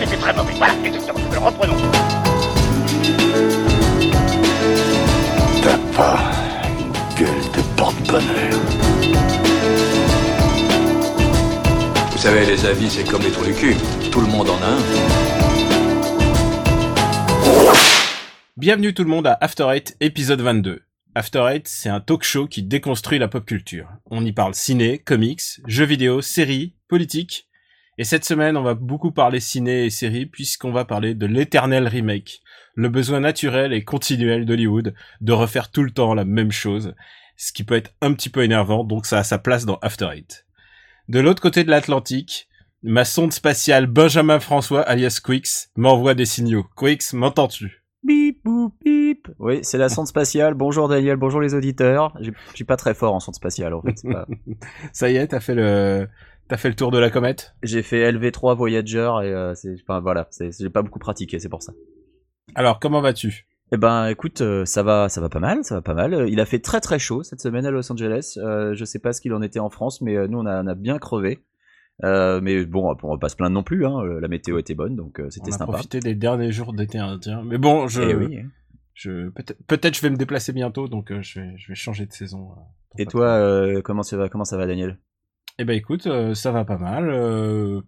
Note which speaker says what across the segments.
Speaker 1: c'était très mauvais. Voilà, exactement. Alors reprenons.
Speaker 2: T'as pas une gueule de porte-bonheur.
Speaker 3: Vous savez, les avis, c'est comme les trous du cul. Tout le monde en a un.
Speaker 4: Bienvenue tout le monde à After Eight, épisode 22. After Eight, c'est un talk show qui déconstruit la pop culture. On y parle ciné, comics, jeux vidéo, séries, politique. Et cette semaine, on va beaucoup parler ciné et séries puisqu'on va parler de l'éternel remake. Le besoin naturel et continuel d'Hollywood de refaire tout le temps la même chose. Ce qui peut être un petit peu énervant, donc ça a sa place dans After Eight. De l'autre côté de l'Atlantique, ma sonde spatiale Benjamin François alias Quix m'envoie des signaux. Quix, m'entends-tu?
Speaker 5: Bip, boop, bip. Oui, c'est la sonde spatiale. Bonjour Daniel, bonjour les auditeurs. Je suis pas très fort en sonde spatiale, en fait. pas-
Speaker 4: Ça y est, t'as fait le, t'as fait le tour de la comète?
Speaker 5: J'ai fait LV3 Voyager et euh, c'est, enfin voilà, j'ai pas beaucoup pratiqué, c'est pour ça.
Speaker 4: Alors, comment vas-tu?
Speaker 5: Eh ben, écoute, euh, ça va, ça va pas mal, ça va pas mal. Il a fait très très chaud cette semaine à Los Angeles. Euh, je sais pas ce qu'il en était en France, mais nous on a, on a bien crevé. Euh, mais bon, on va pas se plaindre non plus. Hein. La météo était bonne, donc c'était
Speaker 4: On a
Speaker 5: sympa.
Speaker 4: profité des derniers jours d'été indien. Mais bon, je,
Speaker 5: Eh oui.
Speaker 4: je peut-être, peut-être je vais me déplacer bientôt, donc je vais, je vais changer de saison.
Speaker 5: Et toi, comment ça va, comment ça va, Daniel?
Speaker 4: Eh ben écoute, euh, ça va pas mal. Euh,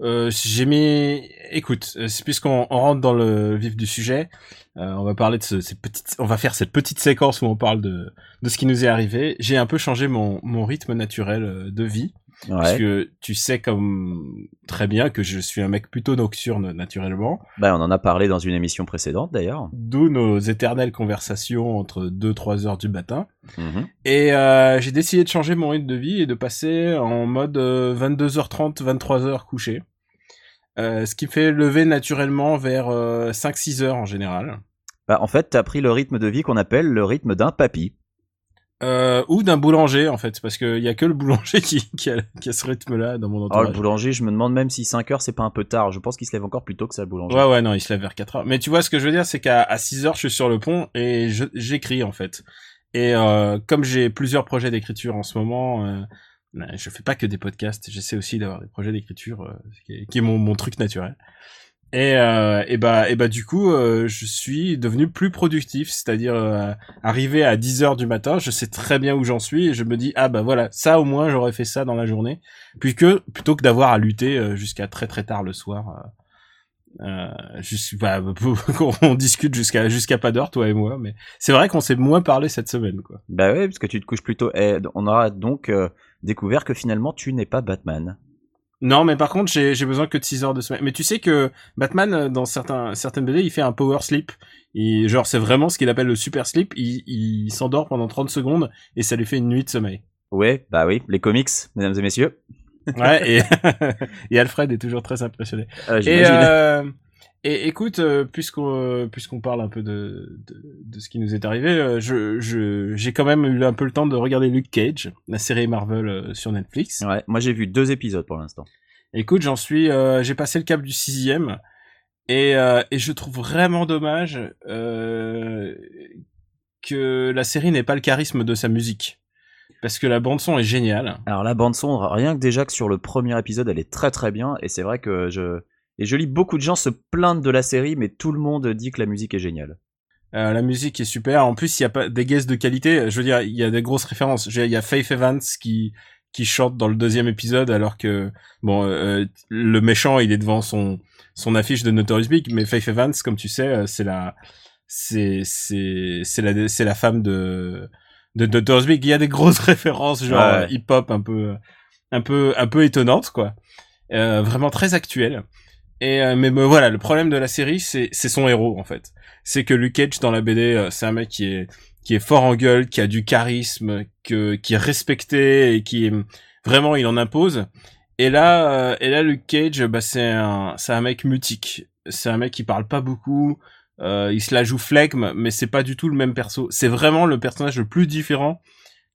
Speaker 4: euh, j'ai mis, écoute, puisqu'on on rentre dans le vif du sujet, on va parler de ce, ces on va faire cette petite séquence où on parle de de ce qui nous est arrivé. J'ai un peu changé mon mon rythme naturel de vie. Parce que tu sais comme très bien que je suis un mec plutôt nocturne naturellement,
Speaker 5: Bah, on en a parlé dans une émission précédente d'ailleurs.
Speaker 4: d'où nos éternelles conversations entre 2-3 heures du matin.
Speaker 5: Mhm.
Speaker 4: Et euh, j'ai décidé de changer mon rythme de vie et de passer en mode euh, 22h30, 23h couché. Euh, ce qui me fait lever naturellement vers euh, 5-6 heures en général.
Speaker 5: Bah, en fait, t'as pris le rythme de vie qu'on appelle le rythme d'un papy.
Speaker 4: Euh, ou d'un boulanger en fait, parce qu'il y a que le boulanger qui, qui, a, qui a ce rythme-là dans mon entourage.
Speaker 5: le boulanger, je me demande même si 5 heures c'est pas un peu tard. Je pense qu'il se lève encore plus tôt que ça, le boulanger.
Speaker 4: Ouais, ouais, non, il se lève vers 4 heures. Mais tu vois, ce que je veux dire, c'est qu'à à 6 heures, je suis sur le pont et j'écris, en fait. Et euh, comme j'ai plusieurs projets d'écriture en ce moment, euh, je fais pas que des podcasts, j'essaie aussi d'avoir des projets d'écriture, euh, qui, est, qui est mon, mon truc naturel. Et, euh, bah, et bah, du coup, euh, je suis devenu plus productif, c'est-à-dire euh, arrivé à 10 heures du matin, je sais très bien où j'en suis et je me dis, ah bah voilà, ça au moins, j'aurais fait ça dans la journée, puis que, plutôt que d'avoir à lutter euh, jusqu'à très très tard le soir. euh, euh, juste, bah, on discute jusqu'à jusqu'à pas d'heure, toi et moi, mais c'est vrai qu'on s'est moins parlé cette semaine, quoi.
Speaker 5: Bah ouais, parce que tu te couches plus tôt. Et on aura donc découvert que finalement tu n'es pas Batman.
Speaker 4: Non, mais par contre, j'ai besoin que de 6 heures de semaine. Mais tu sais que Batman, euh, dans certains certaines BD, il fait un power sleep. Et genre, c'est vraiment ce qu'il appelle le super sleep. Il, il s'endort pendant 30 secondes et ça lui fait une nuit de sommeil.
Speaker 5: Ouais, bah oui, les comics, mesdames et messieurs.
Speaker 4: Ouais, et, et Alfred est toujours très impressionné.
Speaker 5: Euh,
Speaker 4: Et, euh, et écoute, euh, puisqu'on euh, puisqu'on parle un peu de, de, de ce qui nous est arrivé, euh, je je j'ai quand même eu un peu le temps de regarder Luke Cage, la série Marvel sur Netflix.
Speaker 5: Ouais, moi j'ai vu deux épisodes pour l'instant.
Speaker 4: Écoute, j'en suis, euh, j'ai passé le cap du sixième et euh, et je trouve vraiment dommage euh, que la série n'ait pas le charisme de sa musique. Parce que la bande son est géniale.
Speaker 5: Alors la bande son, rien que déjà que sur le premier épisode, elle est très très bien. Et c'est vrai que je et je lis beaucoup de gens se plaindre de la série, mais tout le monde dit que la musique est géniale.
Speaker 4: Euh, la musique est super. En plus, il y a pas des guests de qualité. Je veux dire, il y a des grosses références. Il y a Faith Evans qui qui chante dans le deuxième épisode, alors que bon, euh, le méchant, il est devant son son affiche de Notorious Big, mais Faith Evans, comme tu sais, euh, c'est la c'est c'est c'est la c'est la femme de de Notorious Big. Il y a des grosses références, genre
Speaker 5: Ouais.
Speaker 4: euh, hip-hop un peu un peu un peu étonnantes, quoi. Euh, vraiment très actuelles. Et euh, mais, voilà, le problème de la série, c'est son héros en fait. C'est que Luke Cage dans la BD, euh, c'est un mec qui est qui est fort en gueule, qui a du charisme, que qui est respecté et qui vraiment il en impose. Et là, euh, et là Luke Cage, bah c'est un c'est un mec mutique. C'est un mec qui parle pas beaucoup. Euh, il se la joue flegme, mais c'est pas du tout le même perso. C'est vraiment le personnage le plus différent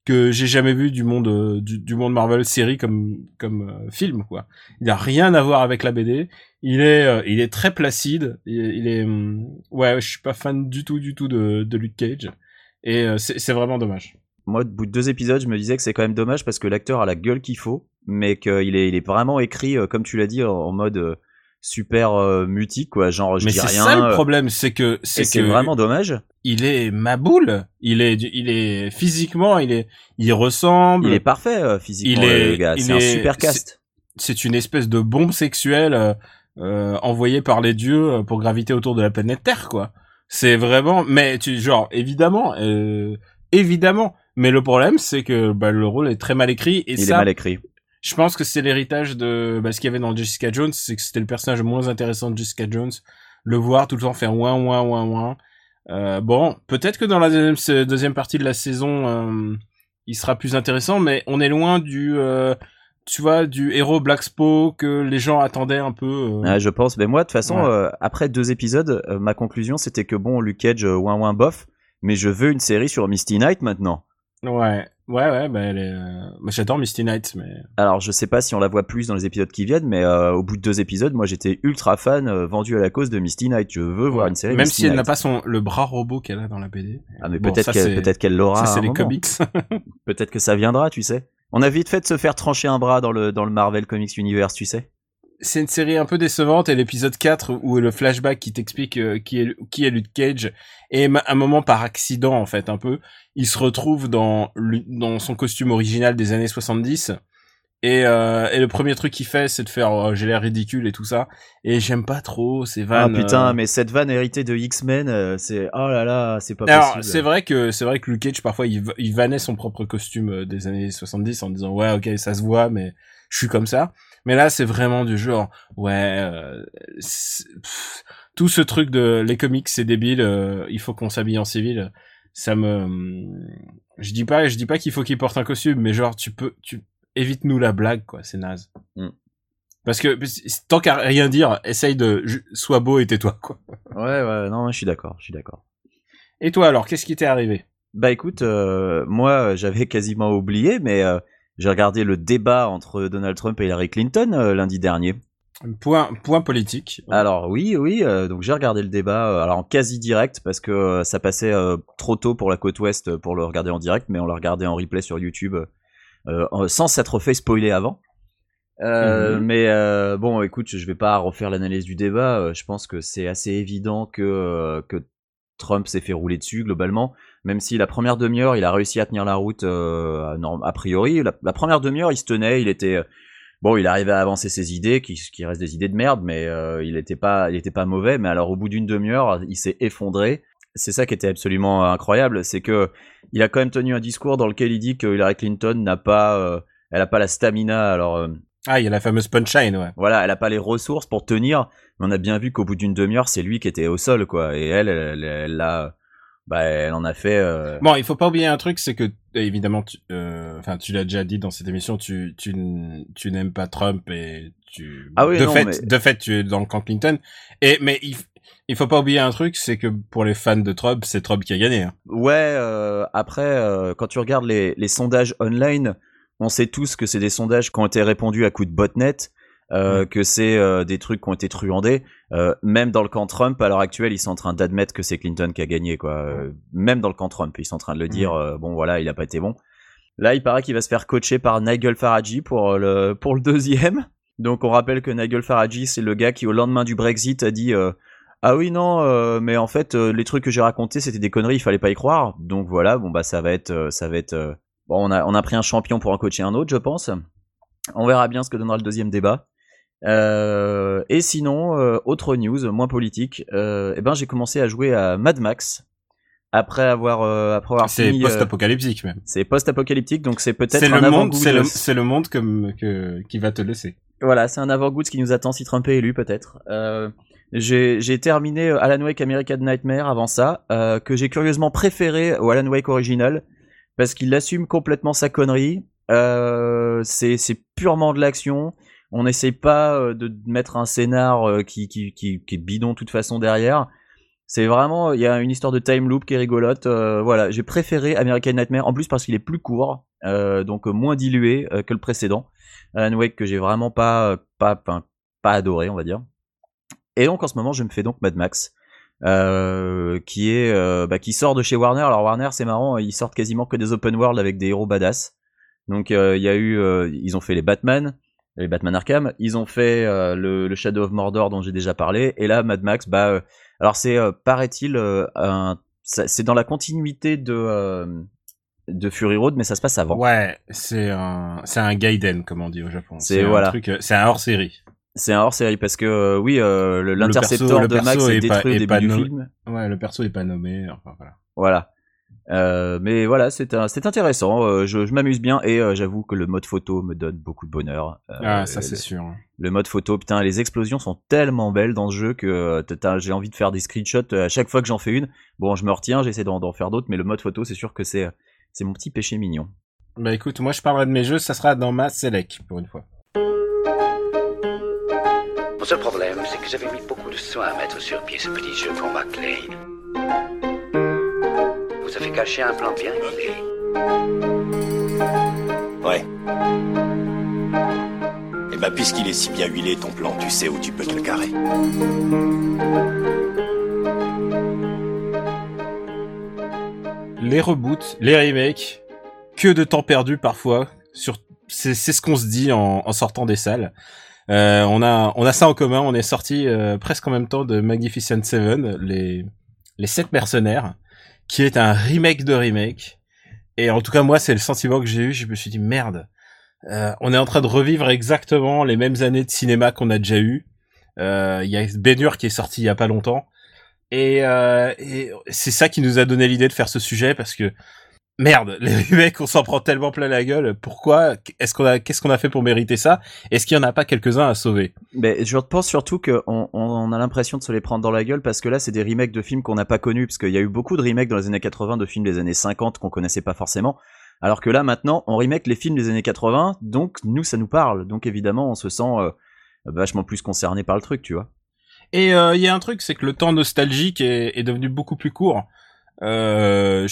Speaker 4: que j'ai jamais vu du monde euh, du, du monde Marvel série comme comme euh, film quoi. Il a rien à voir avec la BD. Il est euh, il est très placide. Il, il est hum, ouais, je suis pas fan du tout du tout de de Luke Cage et euh, c'est c'est vraiment dommage.
Speaker 5: Moi, au bout de deux épisodes, je me disais que c'est quand même dommage parce que l'acteur a la gueule qu'il faut, mais qu'il est, il est vraiment écrit, euh, comme tu l'as dit, en, mode euh, super euh, mutique quoi. Genre je
Speaker 4: Mais
Speaker 5: dis
Speaker 4: c'est
Speaker 5: rien.
Speaker 4: ça le problème, c'est que c'est
Speaker 5: c'est
Speaker 4: que
Speaker 5: vraiment dommage.
Speaker 4: il est ma boule. Il est il est physiquement, il est il ressemble.
Speaker 5: Il est parfait physiquement
Speaker 4: Il est-
Speaker 5: le gars. C'est un super cast.
Speaker 4: c'est une espèce de bombe sexuelle euh, par les dieux euh, pour graviter autour de la planète Terre, quoi. C'est vraiment, mais tu genre évidemment, euh, évidemment. Mais le problème, c'est que bah, le rôle est très mal écrit et
Speaker 5: Il
Speaker 4: ça,
Speaker 5: est mal écrit.
Speaker 4: je pense que c'est l'héritage de bah, ce qu'il y avait dans Jessica Jones, c'est que c'était le personnage le moins intéressant de Jessica Jones. Le voir tout le temps faire ouin ouin ouin ouin. Euh, bon, peut-être que dans la deuxième, deuxième partie de la saison, euh, il sera plus intéressant, mais on est loin du, euh, tu vois, du héros Black Spo que les gens attendaient un peu. euh.
Speaker 5: Ouais, je pense. Mais moi, de toute façon,
Speaker 4: Ouais.
Speaker 5: euh, après deux épisodes, euh, ma conclusion c'était que bon, Luke Cage, ouin ouin bof, mais je veux une série sur Misty Knight maintenant.
Speaker 4: Ouais, ouais, ouais, bah, elle est, bah, j'adore Misty Knight, mais
Speaker 5: Alors, je sais pas si on la voit plus dans les épisodes qui viennent, mais au bout de deux épisodes, moi j'étais ultra fan, vendu à la cause de Misty Knight. Je veux voir une série.
Speaker 4: même
Speaker 5: Misty
Speaker 4: si elle n'a pas son le bras robot qu'elle a dans la BD.
Speaker 5: Ah, mais
Speaker 4: Bon,
Speaker 5: peut-être qu'elle l'aura.
Speaker 4: Ça, c'est les
Speaker 5: moment.
Speaker 4: comics.
Speaker 5: Peut-être que ça viendra, tu sais. On a vite fait de se faire trancher un bras dans le Marvel Comics Universe, tu sais.
Speaker 4: c'est une série un peu décevante et l'épisode 4 où le flashback qui t'explique euh, qui est qui est Luke Cage et un moment par accident en fait un peu il se retrouve dans son costume original des années 70 et euh, et le premier truc qu'il fait c'est de faire oh, j'ai l'air ridicule et tout ça et j'aime pas trop ces
Speaker 5: Ah
Speaker 4: vannes
Speaker 5: putain,
Speaker 4: euh.
Speaker 5: mais cette vanne héritée de X-Men, euh, c'est oh là là, c'est pas
Speaker 4: alors
Speaker 5: possible.
Speaker 4: c'est vrai que c'est vrai que Luke Cage parfois il, il vannait son propre costume euh, des années 70 en disant ouais ok ça se voit mais je suis comme ça mais là c'est vraiment du genre ouais euh, pff, tout ce truc de les comics c'est débile il faut qu'on s'habille en civil ça me je dis pas je dis pas qu'il faut qu'il porte un costume mais genre tu peux tu évite nous la blague quoi c'est naze
Speaker 5: Mm.
Speaker 4: parce que tant qu'à rien dire essaye de sois beau et tais-toi quoi
Speaker 5: Ouais, ouais, non, je suis d'accord, je suis d'accord.
Speaker 4: et toi alors qu'est-ce qui t'est arrivé?
Speaker 5: Bah écoute, euh, moi j'avais quasiment oublié, mais euh, j'ai regardé le débat entre Donald Trump et Hillary Clinton euh, lundi dernier.
Speaker 4: point point politique
Speaker 5: Alors oui, oui, donc j'ai regardé le débat alors en quasi direct parce que ça passait trop tôt pour la côte ouest pour le regarder en direct, mais on l'a regardé en replay sur YouTube sans s'être fait spoiler avant. Euh,
Speaker 4: Mhm.
Speaker 5: Mais euh, bon, écoute, je vais pas refaire l'analyse du débat. euh, je pense que c'est assez évident que euh, que Trump s'est fait rouler dessus globalement. Même si la première demi-heure, il a réussi à tenir la route euh, norm- a priori. La, la première demi-heure, il se tenait, il était bon, il arrivait à avancer ses idées, qui, qui restent des idées de merde, mais euh, il était pas, il était pas mauvais. Mais alors, au bout d'une demi-heure, il s'est effondré. C'est ça qui était absolument incroyable, c'est que il a quand même tenu un discours dans lequel il dit que Hillary Clinton n'a pas, euh, elle a pas la stamina. Alors euh,
Speaker 4: ah il y a la fameuse punchline ouais
Speaker 5: voilà, elle a pas les ressources pour tenir. Mais on a bien vu qu'au bout d'une demi-heure, c'est lui qui était au sol, quoi. Et elle, elle, bah, elle en a fait. euh,
Speaker 4: Bon, il faut pas oublier un truc, c'est que évidemment, tu, euh, enfin, tu l'as déjà dit dans cette émission, tu tu, n'aimes pas Trump et tu
Speaker 5: Ah oui,
Speaker 4: de
Speaker 5: non,
Speaker 4: fait
Speaker 5: mais-
Speaker 4: de fait tu es dans le camp Clinton. Et mais il il faut pas oublier un truc, c'est que pour les fans de Trump, c'est Trump qui a gagné. hein.
Speaker 5: Ouais, euh, après, euh, quand tu regardes les, les sondages online, on sait tous que c'est des sondages qui ont été répondus à coup de botnet, euh, que c'est euh, des trucs qui ont été truandés. Euh, même dans le camp Trump, à l'heure actuelle, ils sont en train d'admettre que c'est Clinton qui a gagné, quoi. Même dans le camp Trump, ils sont en train de le dire. bon, voilà, il a pas été bon. Là, il paraît qu'il va se faire coacher par Nigel Farage pour le pour le deuxième. Donc, on rappelle que Nigel Farage, c'est le gars qui, au lendemain du Brexit, a dit. Ah oui non, euh, mais en fait euh, les trucs que j'ai racontés c'était des conneries, il fallait pas y croire. Donc voilà, bon bah ça va être, euh, ça va être. Bon, on a on a pris un champion pour en coacher un autre, je pense. On verra bien ce que donnera le deuxième débat. Et sinon, autre news, moins politique. Eh ben j'ai commencé à jouer à Mad Max après avoir euh, après avoir
Speaker 4: C'est post-apocalyptique même.
Speaker 5: c'est post-apocalyptique, donc c'est peut-être
Speaker 4: C'est le monde,
Speaker 5: avant-goût
Speaker 4: c'est
Speaker 5: de-
Speaker 4: le c'est le monde comme que qui va te laisser.
Speaker 5: Voilà, c'est un avant-goût de ce qui nous attend si Trump est élu, peut-être. Euh, j'ai terminé euh, Alan Wake American Nightmare avant ça, euh, que j'ai curieusement préféré au Alan Wake original, parce qu'il assume complètement sa connerie. Euh, c'est purement de l'action. On n'essaie pas de mettre un scénar qui, est bidon de toute façon derrière. C'est vraiment, il y a une histoire de time loop qui est rigolote. voilà, j'ai préféré American Nightmare, en plus parce qu'il est plus court, donc moins dilué que le précédent. Alan Wake que j'ai vraiment pas, pas, pas adoré, on va dire. Et donc en ce moment, je me fais donc Mad Max, euh, qui est, euh, bah, qui sort de chez Warner. Alors Warner, c'est marrant, ils sortent quasiment que des open world avec des héros badass. Donc euh, il y a eu, ils ont fait les Batman, les Batman Arkham. Ils ont fait le, le Shadow of Mordor dont j'ai déjà parlé. Et là, Mad Max, bah, alors c'est, paraît-il, c'est dans la continuité de, de Fury Road, mais ça se passe avant.
Speaker 4: Ouais, c'est un, c'est un Gaiden, comme on dit au Japon.
Speaker 5: C'est-
Speaker 4: un
Speaker 5: voilà.
Speaker 4: truc, c'est un hors série.
Speaker 5: C'est un hors-série parce que, euh, oui, euh, l'intercepteur de Max est
Speaker 4: pas-
Speaker 5: détruit au début du film.
Speaker 4: Ouais, le perso est pas nommé, enfin voilà.
Speaker 5: Voilà. Euh, mais voilà, c'est intéressant. je je m'amuse bien et j'avoue que le mode photo me donne beaucoup de bonheur.
Speaker 4: Ah, ça c'est sûr.
Speaker 5: Le mode photo, putain, les explosions sont tellement belles dans ce jeu que j'ai envie de faire des screenshots à chaque fois que j'en fais une. Bon, je me retiens, j'essaie d'en faire d'autres, mais le mode photo, c'est sûr que c'est c'est mon petit péché mignon.
Speaker 4: Bah écoute, moi je parlerai de mes jeux, ça sera dans ma Select pour une fois.
Speaker 1: Mon seul problème, c'est que j'avais mis beaucoup de soin à mettre sur pied ce petit jeu pour McLean. Vous avez caché un plan bien huilé.
Speaker 2: Ouais. Et bah, puisqu'il est si bien huilé, ton plan, tu sais où tu peux te le carrer.
Speaker 4: Les reboots, les remakes, que de temps perdu parfois. Sur, c'est, c'est ce qu'on se dit en, en sortant des salles. Euh, on a, on a ça en commun. On est sorti euh, presque en même temps de Magnificent Seven, les, les sept mercenaires, qui est un remake de remake. Et en tout cas, moi, c'est le sentiment que j'ai eu. Je me suis dit merde. Euh, on est en train de revivre exactement les mêmes années de cinéma qu'on a déjà eu. Euh, Il y a Hur qui est sorti il y a pas longtemps. Et, euh, et c'est ça qui nous a donné l'idée de faire ce sujet parce que merde, les remakes, on s'en prend tellement plein la gueule. Pourquoi? Est-ce qu'on a qu'est-ce qu'on a fait pour mériter ça? Est-ce qu'il y en a pas quelques-uns à sauver?
Speaker 5: Mais je pense surtout qu'on on, on a l'impression de se les prendre dans la gueule parce que là, c'est des remakes de films qu'on n'a pas connus, parce qu'il y a eu beaucoup de remakes dans les années 80 de films des années 50 qu'on connaissait pas forcément. Alors que là, maintenant, on remake les films des années 80, donc nous, ça nous parle. Donc évidemment, on se sent euh, vachement plus concerné par le truc, tu vois.
Speaker 4: Et euh, il y a un truc, c'est que le temps nostalgique est, est devenu beaucoup plus court. Euh,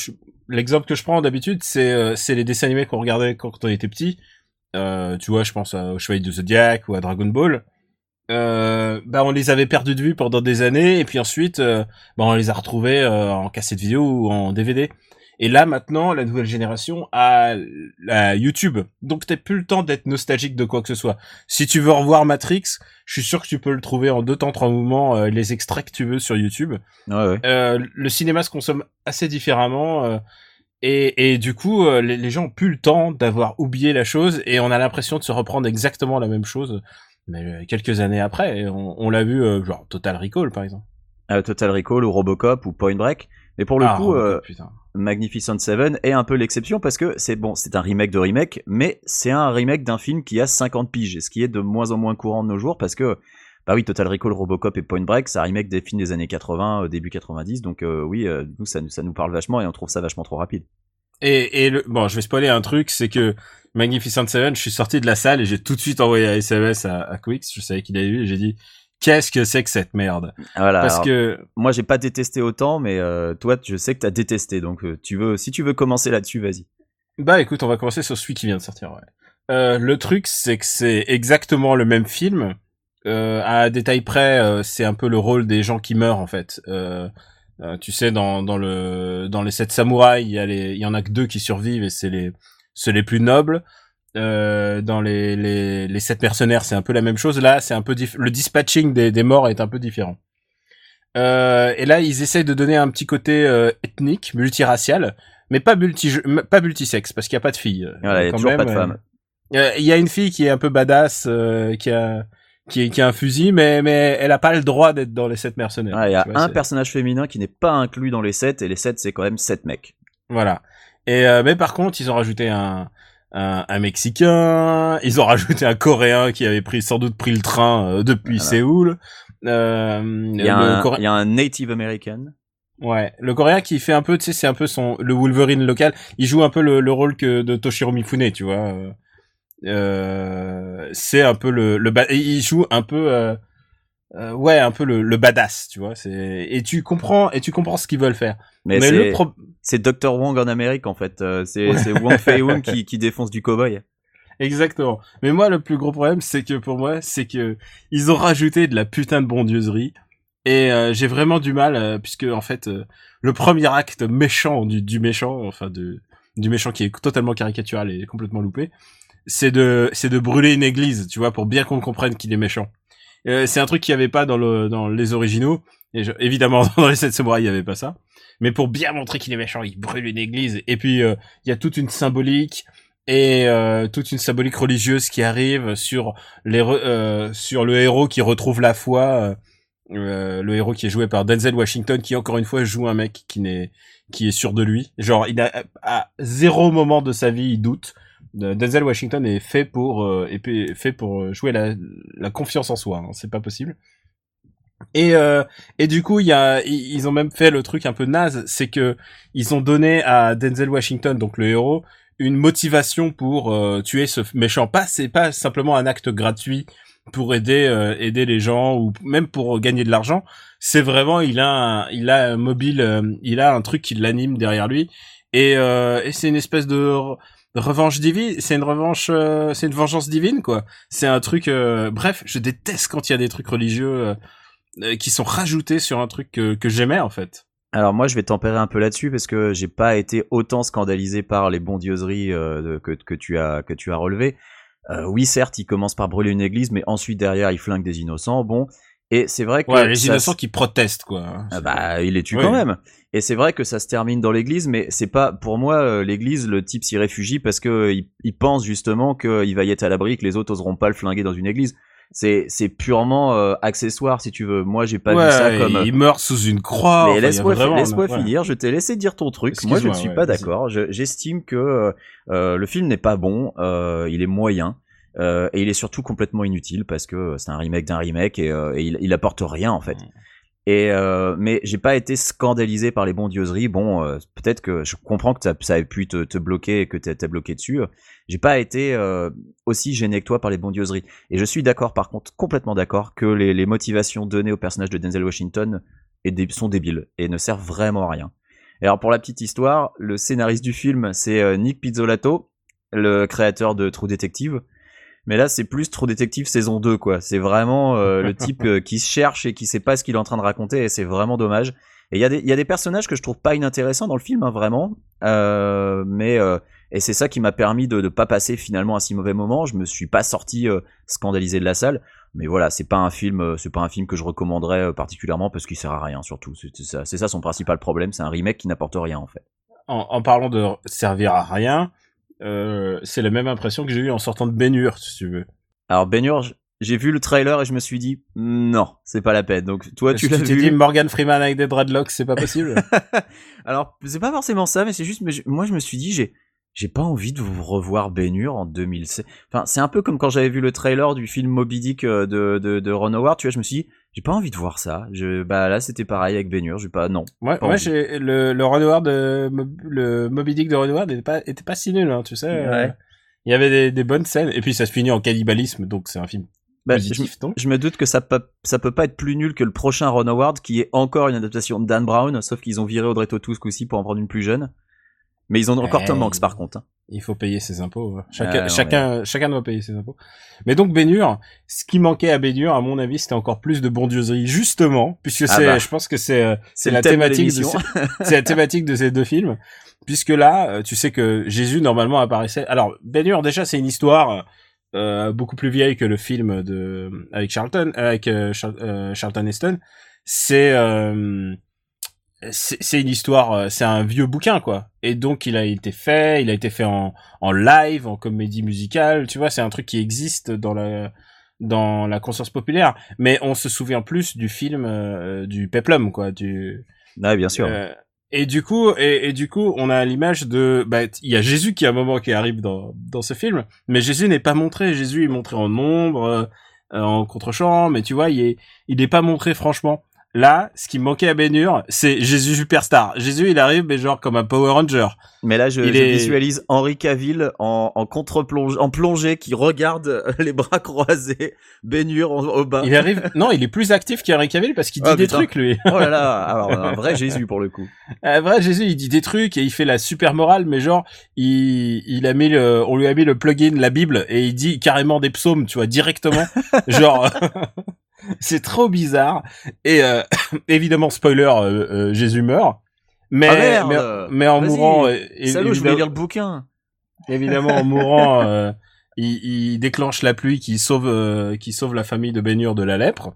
Speaker 4: L'exemple que je prends d'habitude, c'est euh, c'est les dessins animés qu'on regardait quand on était petit. Euh, tu vois, je pense au Chevalier du Zodiac ou à Dragon Ball. Euh, bah on les avait perdus de vue pendant des années et puis ensuite euh, bah on les a retrouvés en cassette vidéo ou en DVD. Et là maintenant la nouvelle génération a la YouTube. Donc t'as plus le temps d'être nostalgique de quoi que ce soit. Si tu veux revoir Matrix, je suis sûr que tu peux le trouver en deux temps trois mouvements euh, les extraits que tu veux sur YouTube.
Speaker 5: Ouais, ouais.
Speaker 4: Euh, le cinéma se consomme assez différemment euh, et, et du coup euh, les, les gens ont plus le temps d'avoir oublié la chose et on a l'impression de se reprendre exactement la même chose mais euh, quelques années après on, on l'a vu genre Total Recall par exemple.
Speaker 5: Euh, Total Recall ou Robocop ou Point Break. Mais pour le
Speaker 4: Ah,
Speaker 5: coup, euh. Magnificent Seven est un peu l'exception parce que c'est bon, c'est un remake de remake, mais c'est un remake d'un film qui a 50 piges, ce qui est de moins en moins courant de nos jours parce que bah oui, Total Recall, Robocop et Point Break, ça remake des films des années 80, euh, début 90, donc euh, oui, euh, nous ça, nous- ça nous parle vachement et on trouve ça vachement trop rapide.
Speaker 4: Et, et le, bon, je vais spoiler un truc, c'est que Magnificent Seven, je suis sorti de la salle et j'ai tout de suite envoyé un SMS à, à Quix, je savais qu'il avait vu, et j'ai dit, qu'est-ce que c'est que cette merde?
Speaker 5: Voilà.
Speaker 4: Parce
Speaker 5: alors,
Speaker 4: que,
Speaker 5: moi j'ai pas détesté autant, mais euh, toi je sais que t'as détesté, donc euh, tu veux, si tu veux commencer là-dessus, vas-y.
Speaker 4: bah écoute, on va commencer sur celui qui vient de sortir, ouais. Euh, le truc, c'est que c'est exactement le même film. À détail près, c'est un peu le rôle des gens qui meurent, en fait. Tu sais, dans, dans le, dans les sept samouraïs, il y a les, il y en a que deux qui survivent et c'est les, c'est les plus nobles. Euh, dans les, les, les sept mercenaires, c'est un peu la même chose. Là, c'est un peu le dispatching des, des morts est un peu différent. Euh, et là, ils essayent de donner un petit côté euh, ethnique, multiracial, mais pas multi, pas multisexe, parce qu'il y a pas de filles.
Speaker 5: Voilà, il y a toujours
Speaker 4: même,
Speaker 5: pas de
Speaker 4: euh,
Speaker 5: femmes.
Speaker 4: euh, Il y a une fille qui est un peu badass, euh, qui a qui, qui a un fusil, mais mais elle a pas le droit d'être dans les sept mercenaires.
Speaker 5: Il y a
Speaker 4: vois,
Speaker 5: un personnage féminin qui n'est pas inclus dans les 7 et les 7 c'est quand même 7 mecs.
Speaker 4: Voilà. Et euh, mais par contre, ils ont rajouté un, un un mexicain, ils ont rajouté un coréen qui avait pris sans doute pris le train euh, depuis
Speaker 5: Voilà.
Speaker 4: Séoul. Euh,
Speaker 5: Il y, a un,
Speaker 4: Coré-
Speaker 5: il y a un Native American.
Speaker 4: Ouais, le coréen qui fait un peu, tu sais, c'est un peu son le Wolverine local. Il joue un peu le, le rôle que de Toshiro Mifune, tu vois. Euh, euh, c'est un peu le le ba- il joue un peu euh, euh, ouais, un peu le, le badass, tu vois. C'est et tu comprends et tu comprends ce qu'ils veulent faire.
Speaker 5: Mais,
Speaker 4: Mais,
Speaker 5: c'est
Speaker 4: le pro-
Speaker 5: c'est Dr. Wong en Amérique en fait. Euh, c'est
Speaker 4: Ouais.
Speaker 5: Wong Fei-Hung qui, qui défonce du cowboy.
Speaker 4: Exactement. Mais moi, le plus gros problème, c'est que pour moi, c'est que ils ont rajouté de la putain de bondieuserie. Et euh, j'ai vraiment du mal, euh, puisque en fait, euh, le premier acte méchant du, du méchant, enfin de, du méchant qui est totalement caricatural et complètement loupé, c'est de c'est de brûler une église, tu vois, pour bien qu'on comprenne qu'il est méchant. C'est un truc qu'il n'y avait pas dans le dans les originaux. Et je- évidemment, dans les 7 samouraïs, il n'y avait pas ça. Mais pour bien montrer qu'il est méchant, il brûle une église. Et puis, euh, il y a toute une symbolique et euh, toute une symbolique religieuse qui arrive sur les euh, sur le héros qui retrouve la foi. le héros qui est joué par Denzel Washington, qui encore une fois joue un mec qui n'est qui est sûr de lui. Genre, il a à zéro moment de sa vie, il doute. Denzel Washington est fait pour est fait pour jouer la, la confiance en soi. hein, c'est pas possible. Et euh, et du coup, il y a ils ont même fait le truc un peu naze, c'est que ils ont donné à Denzel Washington, donc le héros, une motivation pour euh, tuer ce méchant. Pas c'est pas simplement un acte gratuit pour aider euh, aider les gens ou même pour gagner de l'argent. C'est vraiment il a un, il a un mobile, euh, il a un truc qui l'anime derrière lui et, euh, et c'est une espèce de re- revanche divine. C'est une revanche, euh, c'est une vengeance divine quoi. C'est un truc. euh, bref, je déteste quand il y a des trucs religieux euh, qui sont rajoutés sur un truc que, que j'aimais en fait.
Speaker 5: Alors moi je vais tempérer un peu là-dessus parce que j'ai pas été autant scandalisé par les bondieuseries euh, que, que tu as que tu as relevé. Euh, oui certes il commence par brûler une église mais ensuite derrière il flingue des innocents. Bon et c'est vrai que
Speaker 4: Ouais, les innocents qui protestent quoi.
Speaker 5: Ah bah il les tue
Speaker 4: Oui.
Speaker 5: quand même. Et c'est vrai que ça se termine dans l'église mais c'est pas pour moi euh, l'église le type s'y réfugie parce que euh, il, il pense justement qu'il va y être à l'abri que les autres oseront pas le flinguer dans une église. C'est c'est purement euh, accessoire si tu veux. Moi j'ai pas
Speaker 4: ouais,
Speaker 5: vu ça comme
Speaker 4: il meurt sous une croix.
Speaker 5: mais laisse-moi laisse-moi
Speaker 4: ouais.
Speaker 5: finir, je t'ai laissé dire ton truc. Moi, je ne suis
Speaker 4: ouais,
Speaker 5: pas d'accord. Je- J'estime que euh, le film n'est pas bon, euh, il est moyen. euh, et il est surtout complètement inutile parce que c'est un remake d'un remake et, euh, et il, il apporte rien en fait. Et euh, mais j'ai pas été scandalisé par les bondieuseries. Bon, euh, peut-être que je comprends que ça, ait pu te, bloquer et que t'es bloqué dessus. J'ai pas été euh, aussi gêné que toi par les bondieuseries. Et je suis d'accord, par contre, complètement d'accord que les, motivations données au personnage de Denzel Washington sont débiles et ne servent vraiment à rien. Et alors pour la petite histoire, le scénariste du film c'est euh, Nick Pizzolatto, le créateur de True Detective. Mais là, c'est plus True Detective saison 2, quoi. C'est vraiment euh, le type euh, qui se cherche et qui sait pas ce qu'il est en train de raconter, et c'est vraiment dommage. Et il y, a des- il y a des personnages que je trouve pas inintéressants dans le film, hein, vraiment. Euh, mais et c'est ça qui m'a permis de ne pas passer finalement un si mauvais moment. Je me suis pas sorti scandalisé de la salle. Mais voilà, c'est pas un film, c'est pas un film que je recommanderais particulièrement parce qu'il sert à rien surtout. C'est ça, son principal problème. C'est un remake qui n'apporte rien en fait.
Speaker 4: en, en parlant de servir à rien, euh, c'est la même impression que j'ai eu en sortant de Bénure, si tu veux.
Speaker 5: Alors Baignure, j- j'ai vu le trailer et je me suis dit non, c'est pas la peine. Donc toi, tu l'as
Speaker 4: t'es
Speaker 5: vu.
Speaker 4: dit Morgan Freeman avec des dreadlocks, c'est pas possible
Speaker 5: Alors, c'est pas forcément ça, mais c'est juste, moi je me suis dit, j'ai, j'ai pas envie de vous revoir Bénure en 2007. Enfin, c'est un peu comme quand j'avais vu le trailer du film Moby Dick euh, de, de, de Ron Howard, tu vois, je me suis dit, j'ai pas envie de voir ça. Je, bah là, c'était pareil avec Bénure, j'ai pas, non.
Speaker 4: Moi,
Speaker 5: Pas
Speaker 4: moi
Speaker 5: envie.
Speaker 4: j'ai le, le Ron Howard de, Mob- le Moby Dick de Ron Howard était pas, était pas si nul, hein, tu sais. euh,
Speaker 5: Ouais.
Speaker 4: il y avait des, des bonnes scènes, et puis ça se finit en cannibalisme, donc c'est un film
Speaker 5: Bah, je,
Speaker 4: positif, donc.
Speaker 5: je me doute que ça peut, ça peut pas être plus nul que le prochain Ron Howard, qui est encore une adaptation de Dan Brown, sauf qu'ils ont viré Audrey Tautou ce coup-ci pour en prendre une plus jeune. Mais ils ont encore
Speaker 4: Ouais.
Speaker 5: Tom Hanks par contre. hein.
Speaker 4: Il faut payer ses impôts. ouais.
Speaker 5: Ah,
Speaker 4: Chacun,
Speaker 5: non,
Speaker 4: chacun, chacun doit payer ses impôts. Mais donc Bénure, ce qui manquait à Bénure, à mon avis, c'était encore plus de bondieuserie, justement, puisque
Speaker 5: Ah
Speaker 4: c'est,
Speaker 5: bah.
Speaker 4: je pense que c'est, euh, c'est la thématique de,
Speaker 5: l'émission.
Speaker 4: ces- c'est la thématique de ces deux films, puisque là, euh, tu sais que Jésus normalement apparaissait. Alors Bénure, déjà, c'est une histoire euh, beaucoup plus vieille que le film de avec Charlton, avec euh, Char- euh, Charlton Heston. C'est euh, c'est une histoire, euh, c'est un vieux bouquin quoi. Et donc il a été fait, il a été fait en, en live, en comédie musicale, tu vois, c'est un truc qui existe dans la dans la conscience populaire. Mais on se souvient plus du film euh, du Peplum quoi, du
Speaker 5: Ouais, bien sûr.
Speaker 4: euh, et du coup, et, et du coup, on a l'image de, bah, il y a Jésus qui à un moment qui arrive dans dans ce film, mais Jésus n'est pas montré. Jésus est montré en ombre, euh, euh, en contre-champ, mais tu vois, il est il est pas montré franchement. Là, ce qui manquait à Bénure, c'est Jésus superstar. Jésus, il arrive, mais genre comme un Power Ranger.
Speaker 5: Mais là, je,
Speaker 4: Il
Speaker 5: je
Speaker 4: est-
Speaker 5: visualise Henri Cavill en, en contre-plonge, en plongée, qui regarde euh, les bras croisés, en- au bas.
Speaker 4: Il arrive, non, il est plus actif qu'Henri Cavill parce qu'il dit
Speaker 5: Ah,
Speaker 4: des
Speaker 5: putain.
Speaker 4: trucs, lui.
Speaker 5: Oh là là, alors un vrai Jésus pour le coup.
Speaker 4: Euh, vrai, Jésus, il dit des trucs et il fait la super morale, mais genre, il, il a mis le, on lui a mis le plugin, la Bible, et il dit carrément des psaumes, tu vois, directement. genre, c'est trop bizarre. Et euh, évidemment, spoiler, euh, euh, Jésus meurt. Mais,
Speaker 5: Ah, merde
Speaker 4: mais, mais en mourant, euh,
Speaker 5: Salaud, je voulais lire le bouquin.
Speaker 4: évidemment en mourant, euh, il, il déclenche la pluie qui sauve euh, qui sauve la famille de Bénur de la lèpre.